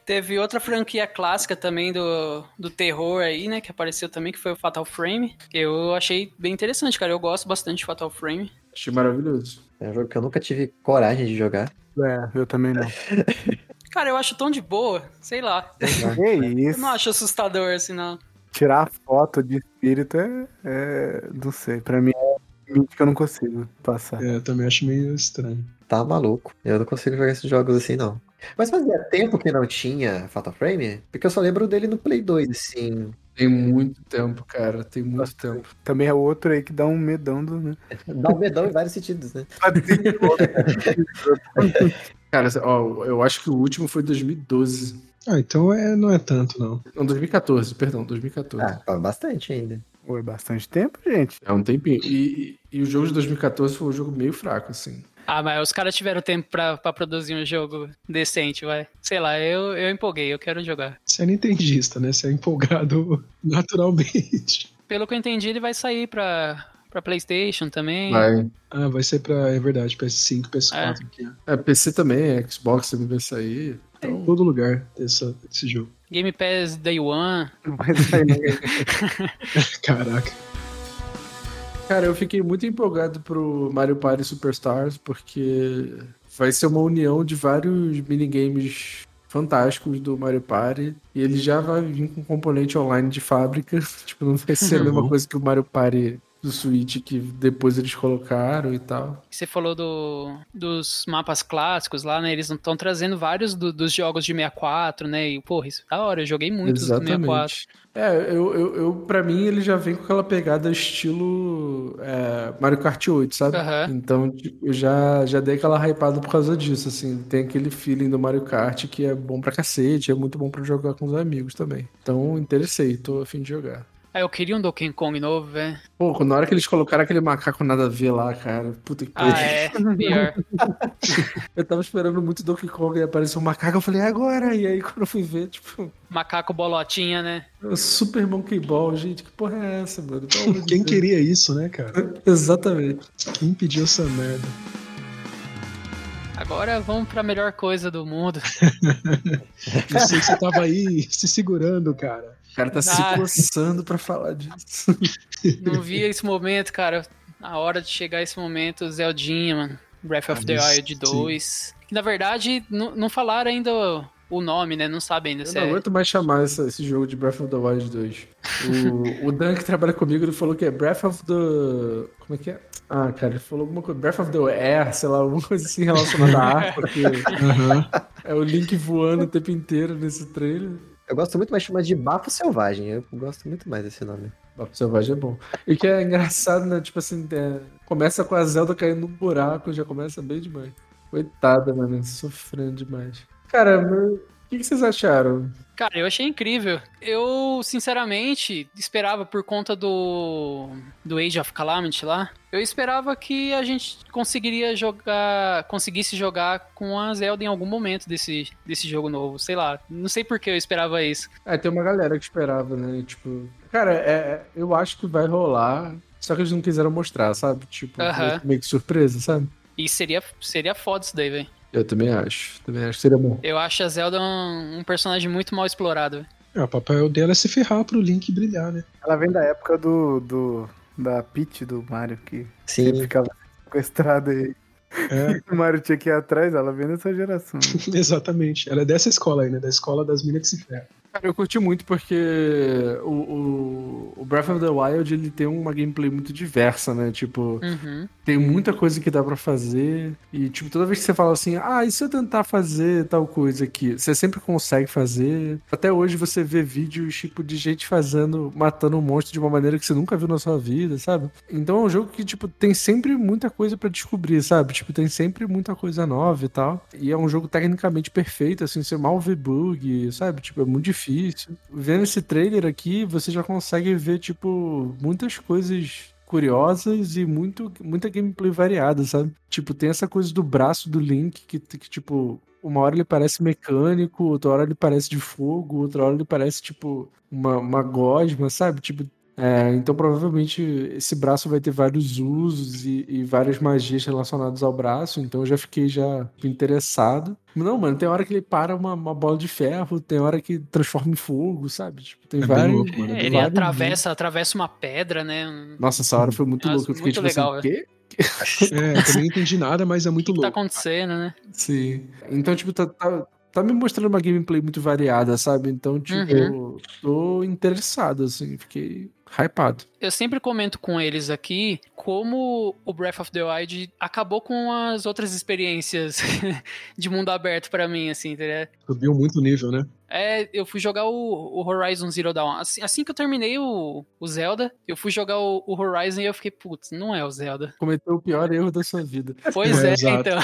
Teve outra franquia clássica também do, do terror aí, né? Que apareceu também, que foi o Fatal Frame. Eu achei bem interessante, cara. Eu gosto bastante de Fatal Frame. Achei maravilhoso. É um jogo que eu nunca tive coragem de jogar. É, eu também não. <laughs> Cara, eu acho tão de boa, sei lá. que Eu isso? não acho assustador, assim, não. Tirar foto de espírito é, é. Não sei, pra mim é limite que eu não consigo passar. É, eu também acho meio estranho. Tá maluco. Eu não consigo jogar esses jogos assim, não. Mas fazia tempo que não tinha Fatal Frame? Porque eu só lembro dele no Play 2, assim. Tem muito tempo, cara. Tem muito tempo. Também é outro aí que dá um medão do. Né? <laughs> Dá um medão em vários sentidos, né? <laughs> Cara, ó, eu acho que o último foi 2012. Ah, então é, não é tanto, não. Não, 2014, perdão, 2014. Ah, faz bastante ainda. Foi bastante tempo, gente. É um tempinho. E, e, e o jogo de 2014 foi um jogo meio fraco, assim. Ah, mas os caras tiveram tempo pra, pra produzir um jogo decente, vai. Sei lá, eu, eu empolguei, eu quero jogar. Você é nintendista, né? Você é empolgado <laughs> naturalmente. Pelo que eu entendi, ele vai sair pra, pra PlayStation também. Vai. Ah, vai ser pra, é verdade, PS5, PS4 aqui. É, PC também, Xbox também vai sair. Então, todo lugar tem essa, esse jogo. Game Pass Day One. Não vai sair. <laughs> <laughs> Caraca. Cara, eu fiquei muito empolgado pro Mario Party Superstars, porque vai ser uma união de vários minigames fantásticos do Mario Party. E ele já vai vir com componente online de fábrica. <laughs> Tipo, não vai ser a mesma coisa que o Mario Party do Switch que depois eles colocaram e tal. Você falou do, dos mapas clássicos lá, né? Eles estão trazendo vários do- dos jogos de 64, né? E, porra, isso é da hora. Eu joguei muito do 64. Exatamente. É, eu, eu, eu, pra mim ele já vem com aquela pegada estilo é, Mario Kart 8, sabe? Aham. Então tipo, eu já, já dei aquela hypada por causa disso, assim. Tem aquele feeling do Mario Kart que é bom pra cacete, é muito bom pra jogar com os amigos também. Então interessei, tô a fim de jogar. Ah, eu queria um Donkey Kong novo, velho. Pô, na hora que eles colocaram aquele macaco nada a ver lá, cara, puta que Ah, é. <laughs> Pior. Eu tava esperando muito Donkey Kong e apareceu um macaco, eu falei, "É agora! E aí quando eu fui ver, tipo, Macaco bolotinha, né? Super Monkey Ball, gente, que porra é essa, mano? Quem queria isso, né, cara? <laughs> Exatamente. Quem pediu essa merda? Agora vamos pra melhor coisa do mundo. <laughs> Eu sei que você tava aí se segurando, cara. O cara tá se coçando pra falar disso. <laughs> Não vi esse momento, cara. A hora de chegar esse momento, Zeldinha, mano. Breath of Ah, the Wild 2. Que, na verdade, não não falaram ainda o- nome, né? Não sabem ainda Eu se não é. aguento mais chamar essa- esse jogo de Breath of the Wild 2. O, o Dan que trabalha comigo, ele falou que é Breath of the... Como é que é? Ah, cara, ele falou alguma coisa... Breath of the Air, sei lá, alguma coisa assim relacionada a ar, porque <laughs> Aham. é o Link voando o tempo inteiro nesse trailer. Eu gosto muito mais de chamar de Bafo Selvagem. Eu gosto muito mais desse nome. Papo Selvagem é bom. E que é engraçado, né? Tipo assim, é, começa com a Zelda caindo num buraco, já começa bem demais. Coitada, mano, sofrendo demais. Cara, o que, que vocês acharam? Cara, eu achei incrível. Eu, sinceramente, esperava por conta do do Age of Calamity lá, eu esperava que a gente conseguiria jogar, conseguisse jogar com a Zelda em algum momento desse, desse jogo novo, sei lá. Não sei por que eu esperava isso. É, tem uma galera que esperava, né? Tipo, cara, é, eu acho que vai rolar, só que eles não quiseram mostrar, sabe? Tipo, Aham. meio que surpresa, sabe? E seria, seria foda isso daí, velho. Eu também acho. Também acho que seria bom. Eu acho a Zelda um, um personagem muito mal explorado. É, o papel dela é se ferrar pro Link brilhar, né? Ela vem da época do, do da Peach do Mario, que Sim. sempre ficava sequestrada e É, <laughs> o Mario tinha que ir atrás, ela vem dessa geração. <laughs> exatamente. Ela é dessa escola aí, né? Da escola das minas que se ferram. Cara, eu curti muito porque o, o, o Breath of the Wild ele tem uma gameplay muito diversa, né? Tipo, Uhum. tem muita coisa que dá pra fazer. E, tipo, toda vez que você fala assim, ah, e se eu tentar fazer tal coisa aqui? Você sempre consegue fazer. Até hoje você vê vídeos, tipo, de gente fazendo, matando um monstro de uma maneira que você nunca viu na sua vida, sabe? Então é um jogo que, tipo, tem sempre muita coisa pra descobrir, sabe? Tipo, tem sempre muita coisa nova e tal. E é um jogo tecnicamente perfeito, assim, você mal vê bug, sabe? Tipo, é muito difícil. Vendo esse trailer aqui, você já consegue ver, tipo, muitas coisas curiosas e muito, muita gameplay variada, sabe? Tipo, tem essa coisa do braço do Link que, que, tipo, uma hora ele parece mecânico, outra hora ele parece de fogo, outra hora ele parece, tipo, uma, uma gosma, sabe? Tipo, é, então provavelmente esse braço vai ter vários usos e, e várias magias relacionadas ao braço, então eu já fiquei já interessado. Não, mano, tem hora que ele para uma, uma bola de ferro, tem hora que transforma em fogo, sabe? Tipo, tem É vários. louco, mano, é Ele vários atravessa, atravessa uma pedra, né? Nossa, essa hora foi muito louco. Eu fiquei muito tipo legal, assim, quê? É, eu também não entendi nada, mas é <laughs> muito O que tá louco. acontecendo, né? Sim. Então, tipo, tá, tá, tá me mostrando uma gameplay muito variada, sabe? Então, tipo, Uhum. tô interessado, assim, fiquei hypado. Eu sempre comento com eles aqui como o Breath of the Wild acabou com as outras experiências <laughs> de mundo aberto pra mim, assim, ligado? Subiu muito o nível, né? É, eu fui jogar o, o Horizon Zero Dawn. Assim, assim que eu terminei o, o Zelda, eu fui jogar o, o Horizon e eu fiquei, putz, não é o Zelda. Cometeu o pior erro da sua vida. <laughs> Pois é, exato, então.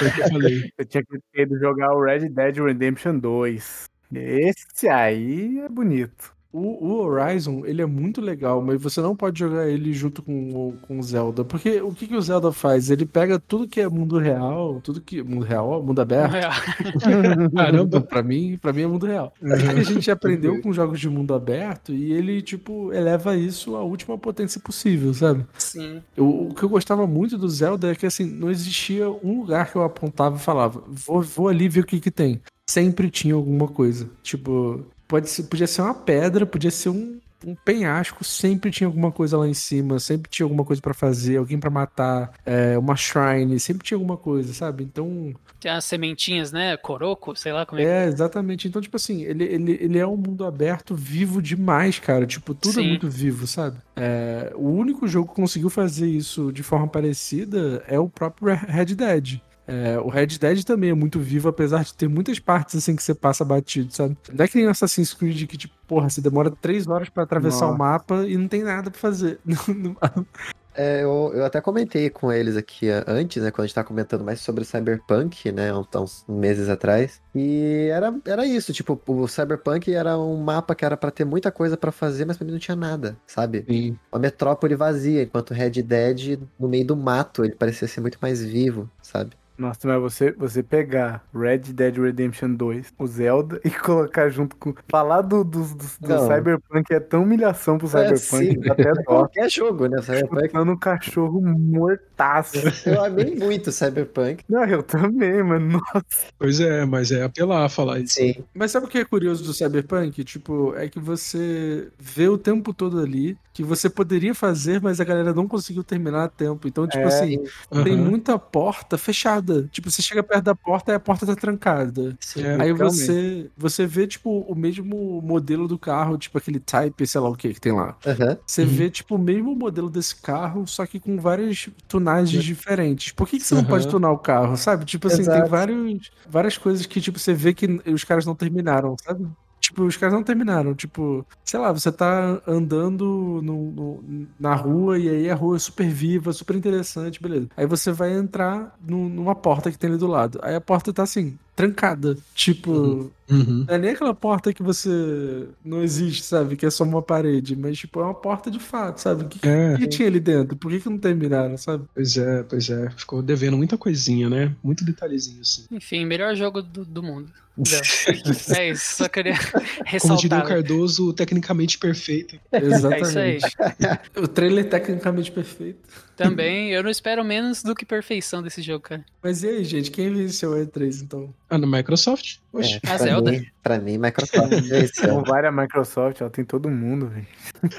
Eu tinha que ido jogar o Red Dead Redemption 2. Esse aí é bonito. O, o Horizon, ele é muito legal, mas você não pode jogar ele junto com, o- com o Zelda. Porque o que, que o Zelda faz? Ele pega tudo que é mundo real, tudo que. Mundo real, mundo aberto. <laughs> Caramba, pra mim, pra mim é mundo real. Que a gente aprendeu com jogos de mundo aberto e ele, tipo, eleva isso à última potência possível, sabe? Sim. Eu- o que eu gostava muito do Zelda é que, assim, não existia um lugar que eu apontava e falava, vou, vou ali ver o que que tem. Sempre tinha alguma coisa. Tipo, pode ser, podia ser uma pedra, podia ser um, um penhasco, sempre tinha alguma coisa lá em cima, sempre tinha alguma coisa pra fazer, alguém pra matar, é, uma shrine, sempre tinha alguma coisa, sabe? Então, Tem as sementinhas, né? Coroco, sei lá como é. que- é, exatamente. Então, tipo assim, ele, ele, ele é um mundo aberto vivo demais, cara. Tipo, tudo é Sim. muito vivo, sabe? É, o único jogo que conseguiu fazer isso de forma parecida é o próprio Red Dead. É, o Red Dead também é muito vivo, apesar de ter muitas partes assim que você passa batido, sabe? Não é que nem Assassin's Creed que, tipo, porra, você demora três horas pra atravessar Nossa. o mapa e não tem nada pra fazer. <laughs> É, eu, eu até comentei com eles aqui ah, antes, né, quando a gente tava comentando mais sobre Cyberpunk, né, uns, meses atrás. E era, era isso, tipo, o Cyberpunk era um mapa que era pra ter muita coisa pra fazer, mas pra mim não tinha nada, sabe? Sim. Uma metrópole vazia, enquanto o Red Dead, no meio do mato, ele parecia ser muito mais vivo, sabe? Nossa, mas você, você pegar Red Dead Redemption 2, o Zelda, <laughs> e colocar junto com. Falar do, do, do, do. Cyberpunk é tão humilhação pro É, Cyberpunk sim. até <laughs> dó. Qualquer jogo, né? Cyberpunk. Chutando um cachorro mortaço. <laughs> Eu amei muito Cyberpunk. Não, eu também, mano. Nossa. Pois é, mas é apelar falar isso. Sim. Mas sabe o que é curioso do Cyberpunk? Tipo, é que você vê o tempo todo ali que você poderia fazer, mas a galera não conseguiu terminar a tempo. Então, tipo É, assim, tem muita porta fechada. Tipo, você chega perto da porta e a porta tá trancada. Sim. É, Aí você, você vê, tipo, o mesmo modelo do carro, tipo aquele Type, sei lá o que que tem lá. Aham. Você Uhum. vê, tipo, o mesmo modelo desse carro, só que com várias tunagens diferentes. Por que, que você não pode tunar o carro, sabe? Tipo assim, tem Exato. vários, várias coisas que, tipo, você vê que os caras não terminaram, sabe? Tipo, os caras não terminaram. Tipo, sei lá, você tá andando no- no- na rua e aí a rua é super viva, super interessante, beleza. Aí você vai entrar no- numa porta que tem ali do lado. Aí a porta tá assim, trancada. Tipo, Uhum. não é nem aquela porta que você não existe, sabe? Que é só uma parede, mas tipo, é uma porta de fato, sabe? O que, É. que tinha ali dentro? Por que, que não terminaram, sabe? Pois é, pois é. Ficou devendo muita coisinha, né? Muito detalhezinho, assim. Enfim, melhor jogo do, do mundo. é isso, só queria <laughs> Como diria o ressaltar. Cardoso, tecnicamente perfeito. Exatamente. É <laughs> o trailer tecnicamente perfeito. Também, eu não espero menos do que perfeição desse jogo, cara. Mas e aí, gente? Quem venceu o E3, então? Ah, na Microsoft? Oxe. A pra Zelda? Mim, pra mim, Microsoft <laughs> venceu. Não vale a Microsoft, ela tem todo mundo, velho.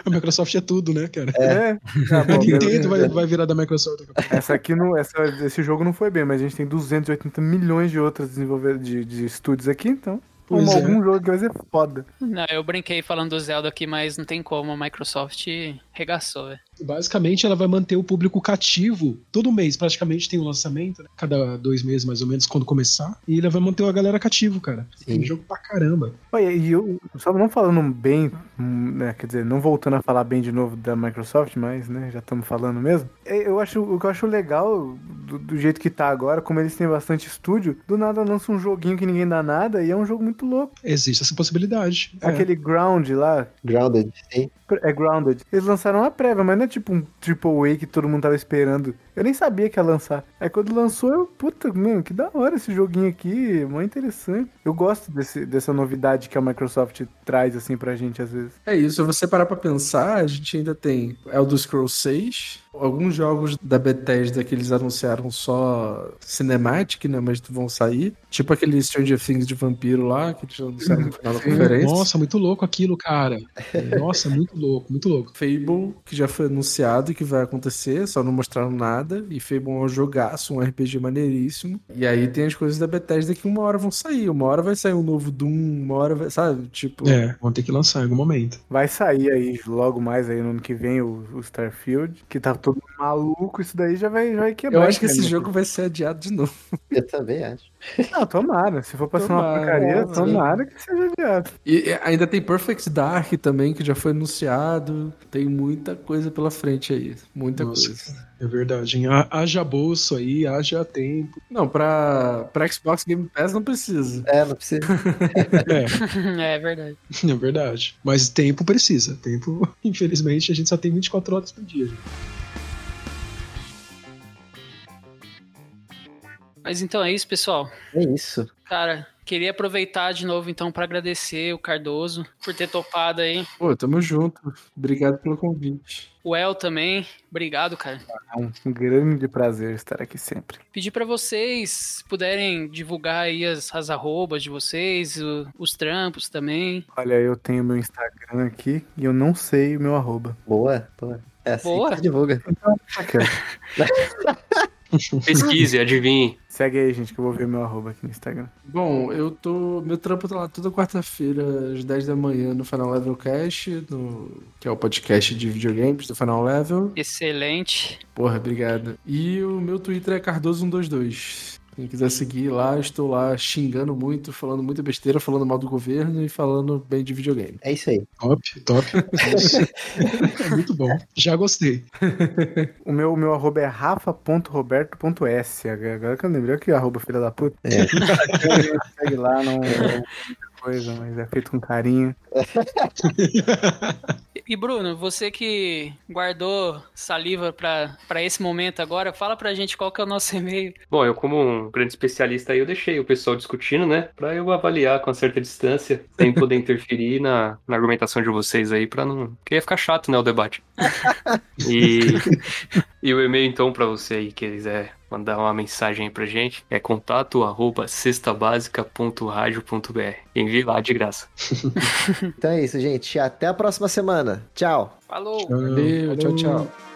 A Microsoft é tudo, né, cara? É. Ah, A bom, Nintendo vai, vai virar da Microsoft a. Essa aqui não, essa, esse jogo não foi bem, mas a gente tem 280 milhões de outros desenvolvedores de, de estúdios aqui, então. Pois é. algum jogo que vai ser foda. Não, eu brinquei falando do Zelda aqui, mas não tem como. A Microsoft regaçou, velho. Basicamente, ela vai manter o público cativo. Todo mês, praticamente, tem um lançamento, né? Cada dois meses, mais ou menos, quando começar. E ela vai manter a galera cativo, cara. Tem jogo pra caramba. Olha, e eu, só não falando bem, né, quer dizer, não voltando a falar bem de novo da Microsoft, mas, né, já estamos falando mesmo. É, Eu acho, o que eu acho legal do, do jeito que tá agora, como eles têm bastante estúdio, do nada lança um joguinho que ninguém dá nada e é um jogo muito louco. Existe essa possibilidade. É. Aquele Ground lá, Grounded, sim. É Grounded. Eles lançaram uma prévia, mas não é tipo um Triple A que todo mundo tava esperando. Eu nem sabia que ia lançar. Aí quando lançou, eu, puta, meu, que da hora esse joguinho aqui, mó interessante. Eu gosto desse, dessa novidade que a Microsoft traz, assim, pra gente às vezes. É isso, se você parar pra pensar, a gente ainda tem Elder Scrolls 6, alguns jogos da Bethesda que eles anunciaram só cinematic, né, mas vão sair, tipo aquele Stranger Things de vampiro lá, que eles anunciaram no <laughs> final da conferência. Nossa, muito louco aquilo, cara. <laughs> Nossa, muito louco, muito louco. Fable, que já foi anunciado e que vai acontecer, só não mostraram nada. E Fable é um jogaço, um RPG maneiríssimo. E aí tem as coisas da Bethesda que uma hora vão sair. Uma hora vai sair um novo Doom, uma hora vai, sabe? Tipo. É, vão ter que lançar em algum momento. Vai sair aí logo mais aí no ano que vem o, o Starfield, que tá todo maluco, isso daí já vai, já vai Eu quebrar. acho que esse cara. jogo vai ser adiado de novo. Eu também acho. Não, tomara. Se for pra ser uma Tomara, porcaria, é, tomara que seja adiado. E ainda tem Perfect Dark também, que já foi anunciado. Tem muita coisa pela frente aí. Muita Nossa, coisa. É verdade, hein? Ha- Haja bolso aí, haja tempo. Não, pra, pra Xbox Game Pass não precisa. É, não precisa. <laughs> É, <laughs> é verdade. <laughs> é verdade. Mas tempo precisa. Tempo, <laughs> infelizmente, a gente só tem 24 horas por dia. gente. Mas então é isso, pessoal. É isso. Cara, queria aproveitar de novo então pra agradecer o Cardoso por ter topado aí. Pô, tamo junto. Obrigado pelo convite. O El também. Obrigado, cara. É um, grande prazer estar aqui sempre. Pedir pra vocês se puderem divulgar aí as, as arrobas de vocês, o- os trampos também. Olha, eu tenho meu Instagram aqui e eu não sei o meu arroba. Boa, boa. É assim Boa. que divulga. Ó. <laughs> Pesquise, adivinhe. Segue aí, gente, que eu vou ver meu arroba aqui no Instagram. Bom, eu tô. Meu trampo tá lá toda quarta-feira, às 10 da manhã, no Final Level Cast, no, que é o podcast de videogames do Final Level. Excelente. Porra, obrigado. E o meu Twitter é Cardoso122. Quem quiser seguir lá, estou lá xingando muito, falando muita besteira, falando mal do governo e falando bem de videogame. É isso aí. Top, top. É <laughs> muito bom. Já gostei. <laughs> O meu, meu arroba é rafa.roberto.s. Agora que eu lembrei que arroba filha da puta. É. <laughs> Segue lá, não é muita coisa, mas é feito com carinho. <laughs> E Bruno, você que guardou saliva pra pra esse momento agora, fala pra gente qual que é o nosso e-mail. Bom, eu como um grande especialista aí, eu deixei o pessoal discutindo, né? Pra eu avaliar com certa distância, sem poder interferir na, na argumentação de vocês aí, pra não... Porque ia ficar chato, né, o debate. <laughs> E, e o e-mail, então, pra você aí que quiser mandar uma mensagem aí pra gente, é contato arroba cestabásica.radio.br. Envie lá de graça. <laughs> Então é isso, gente. Até a próxima semana. Tchau. Falou! Valeu, tchau, tchau.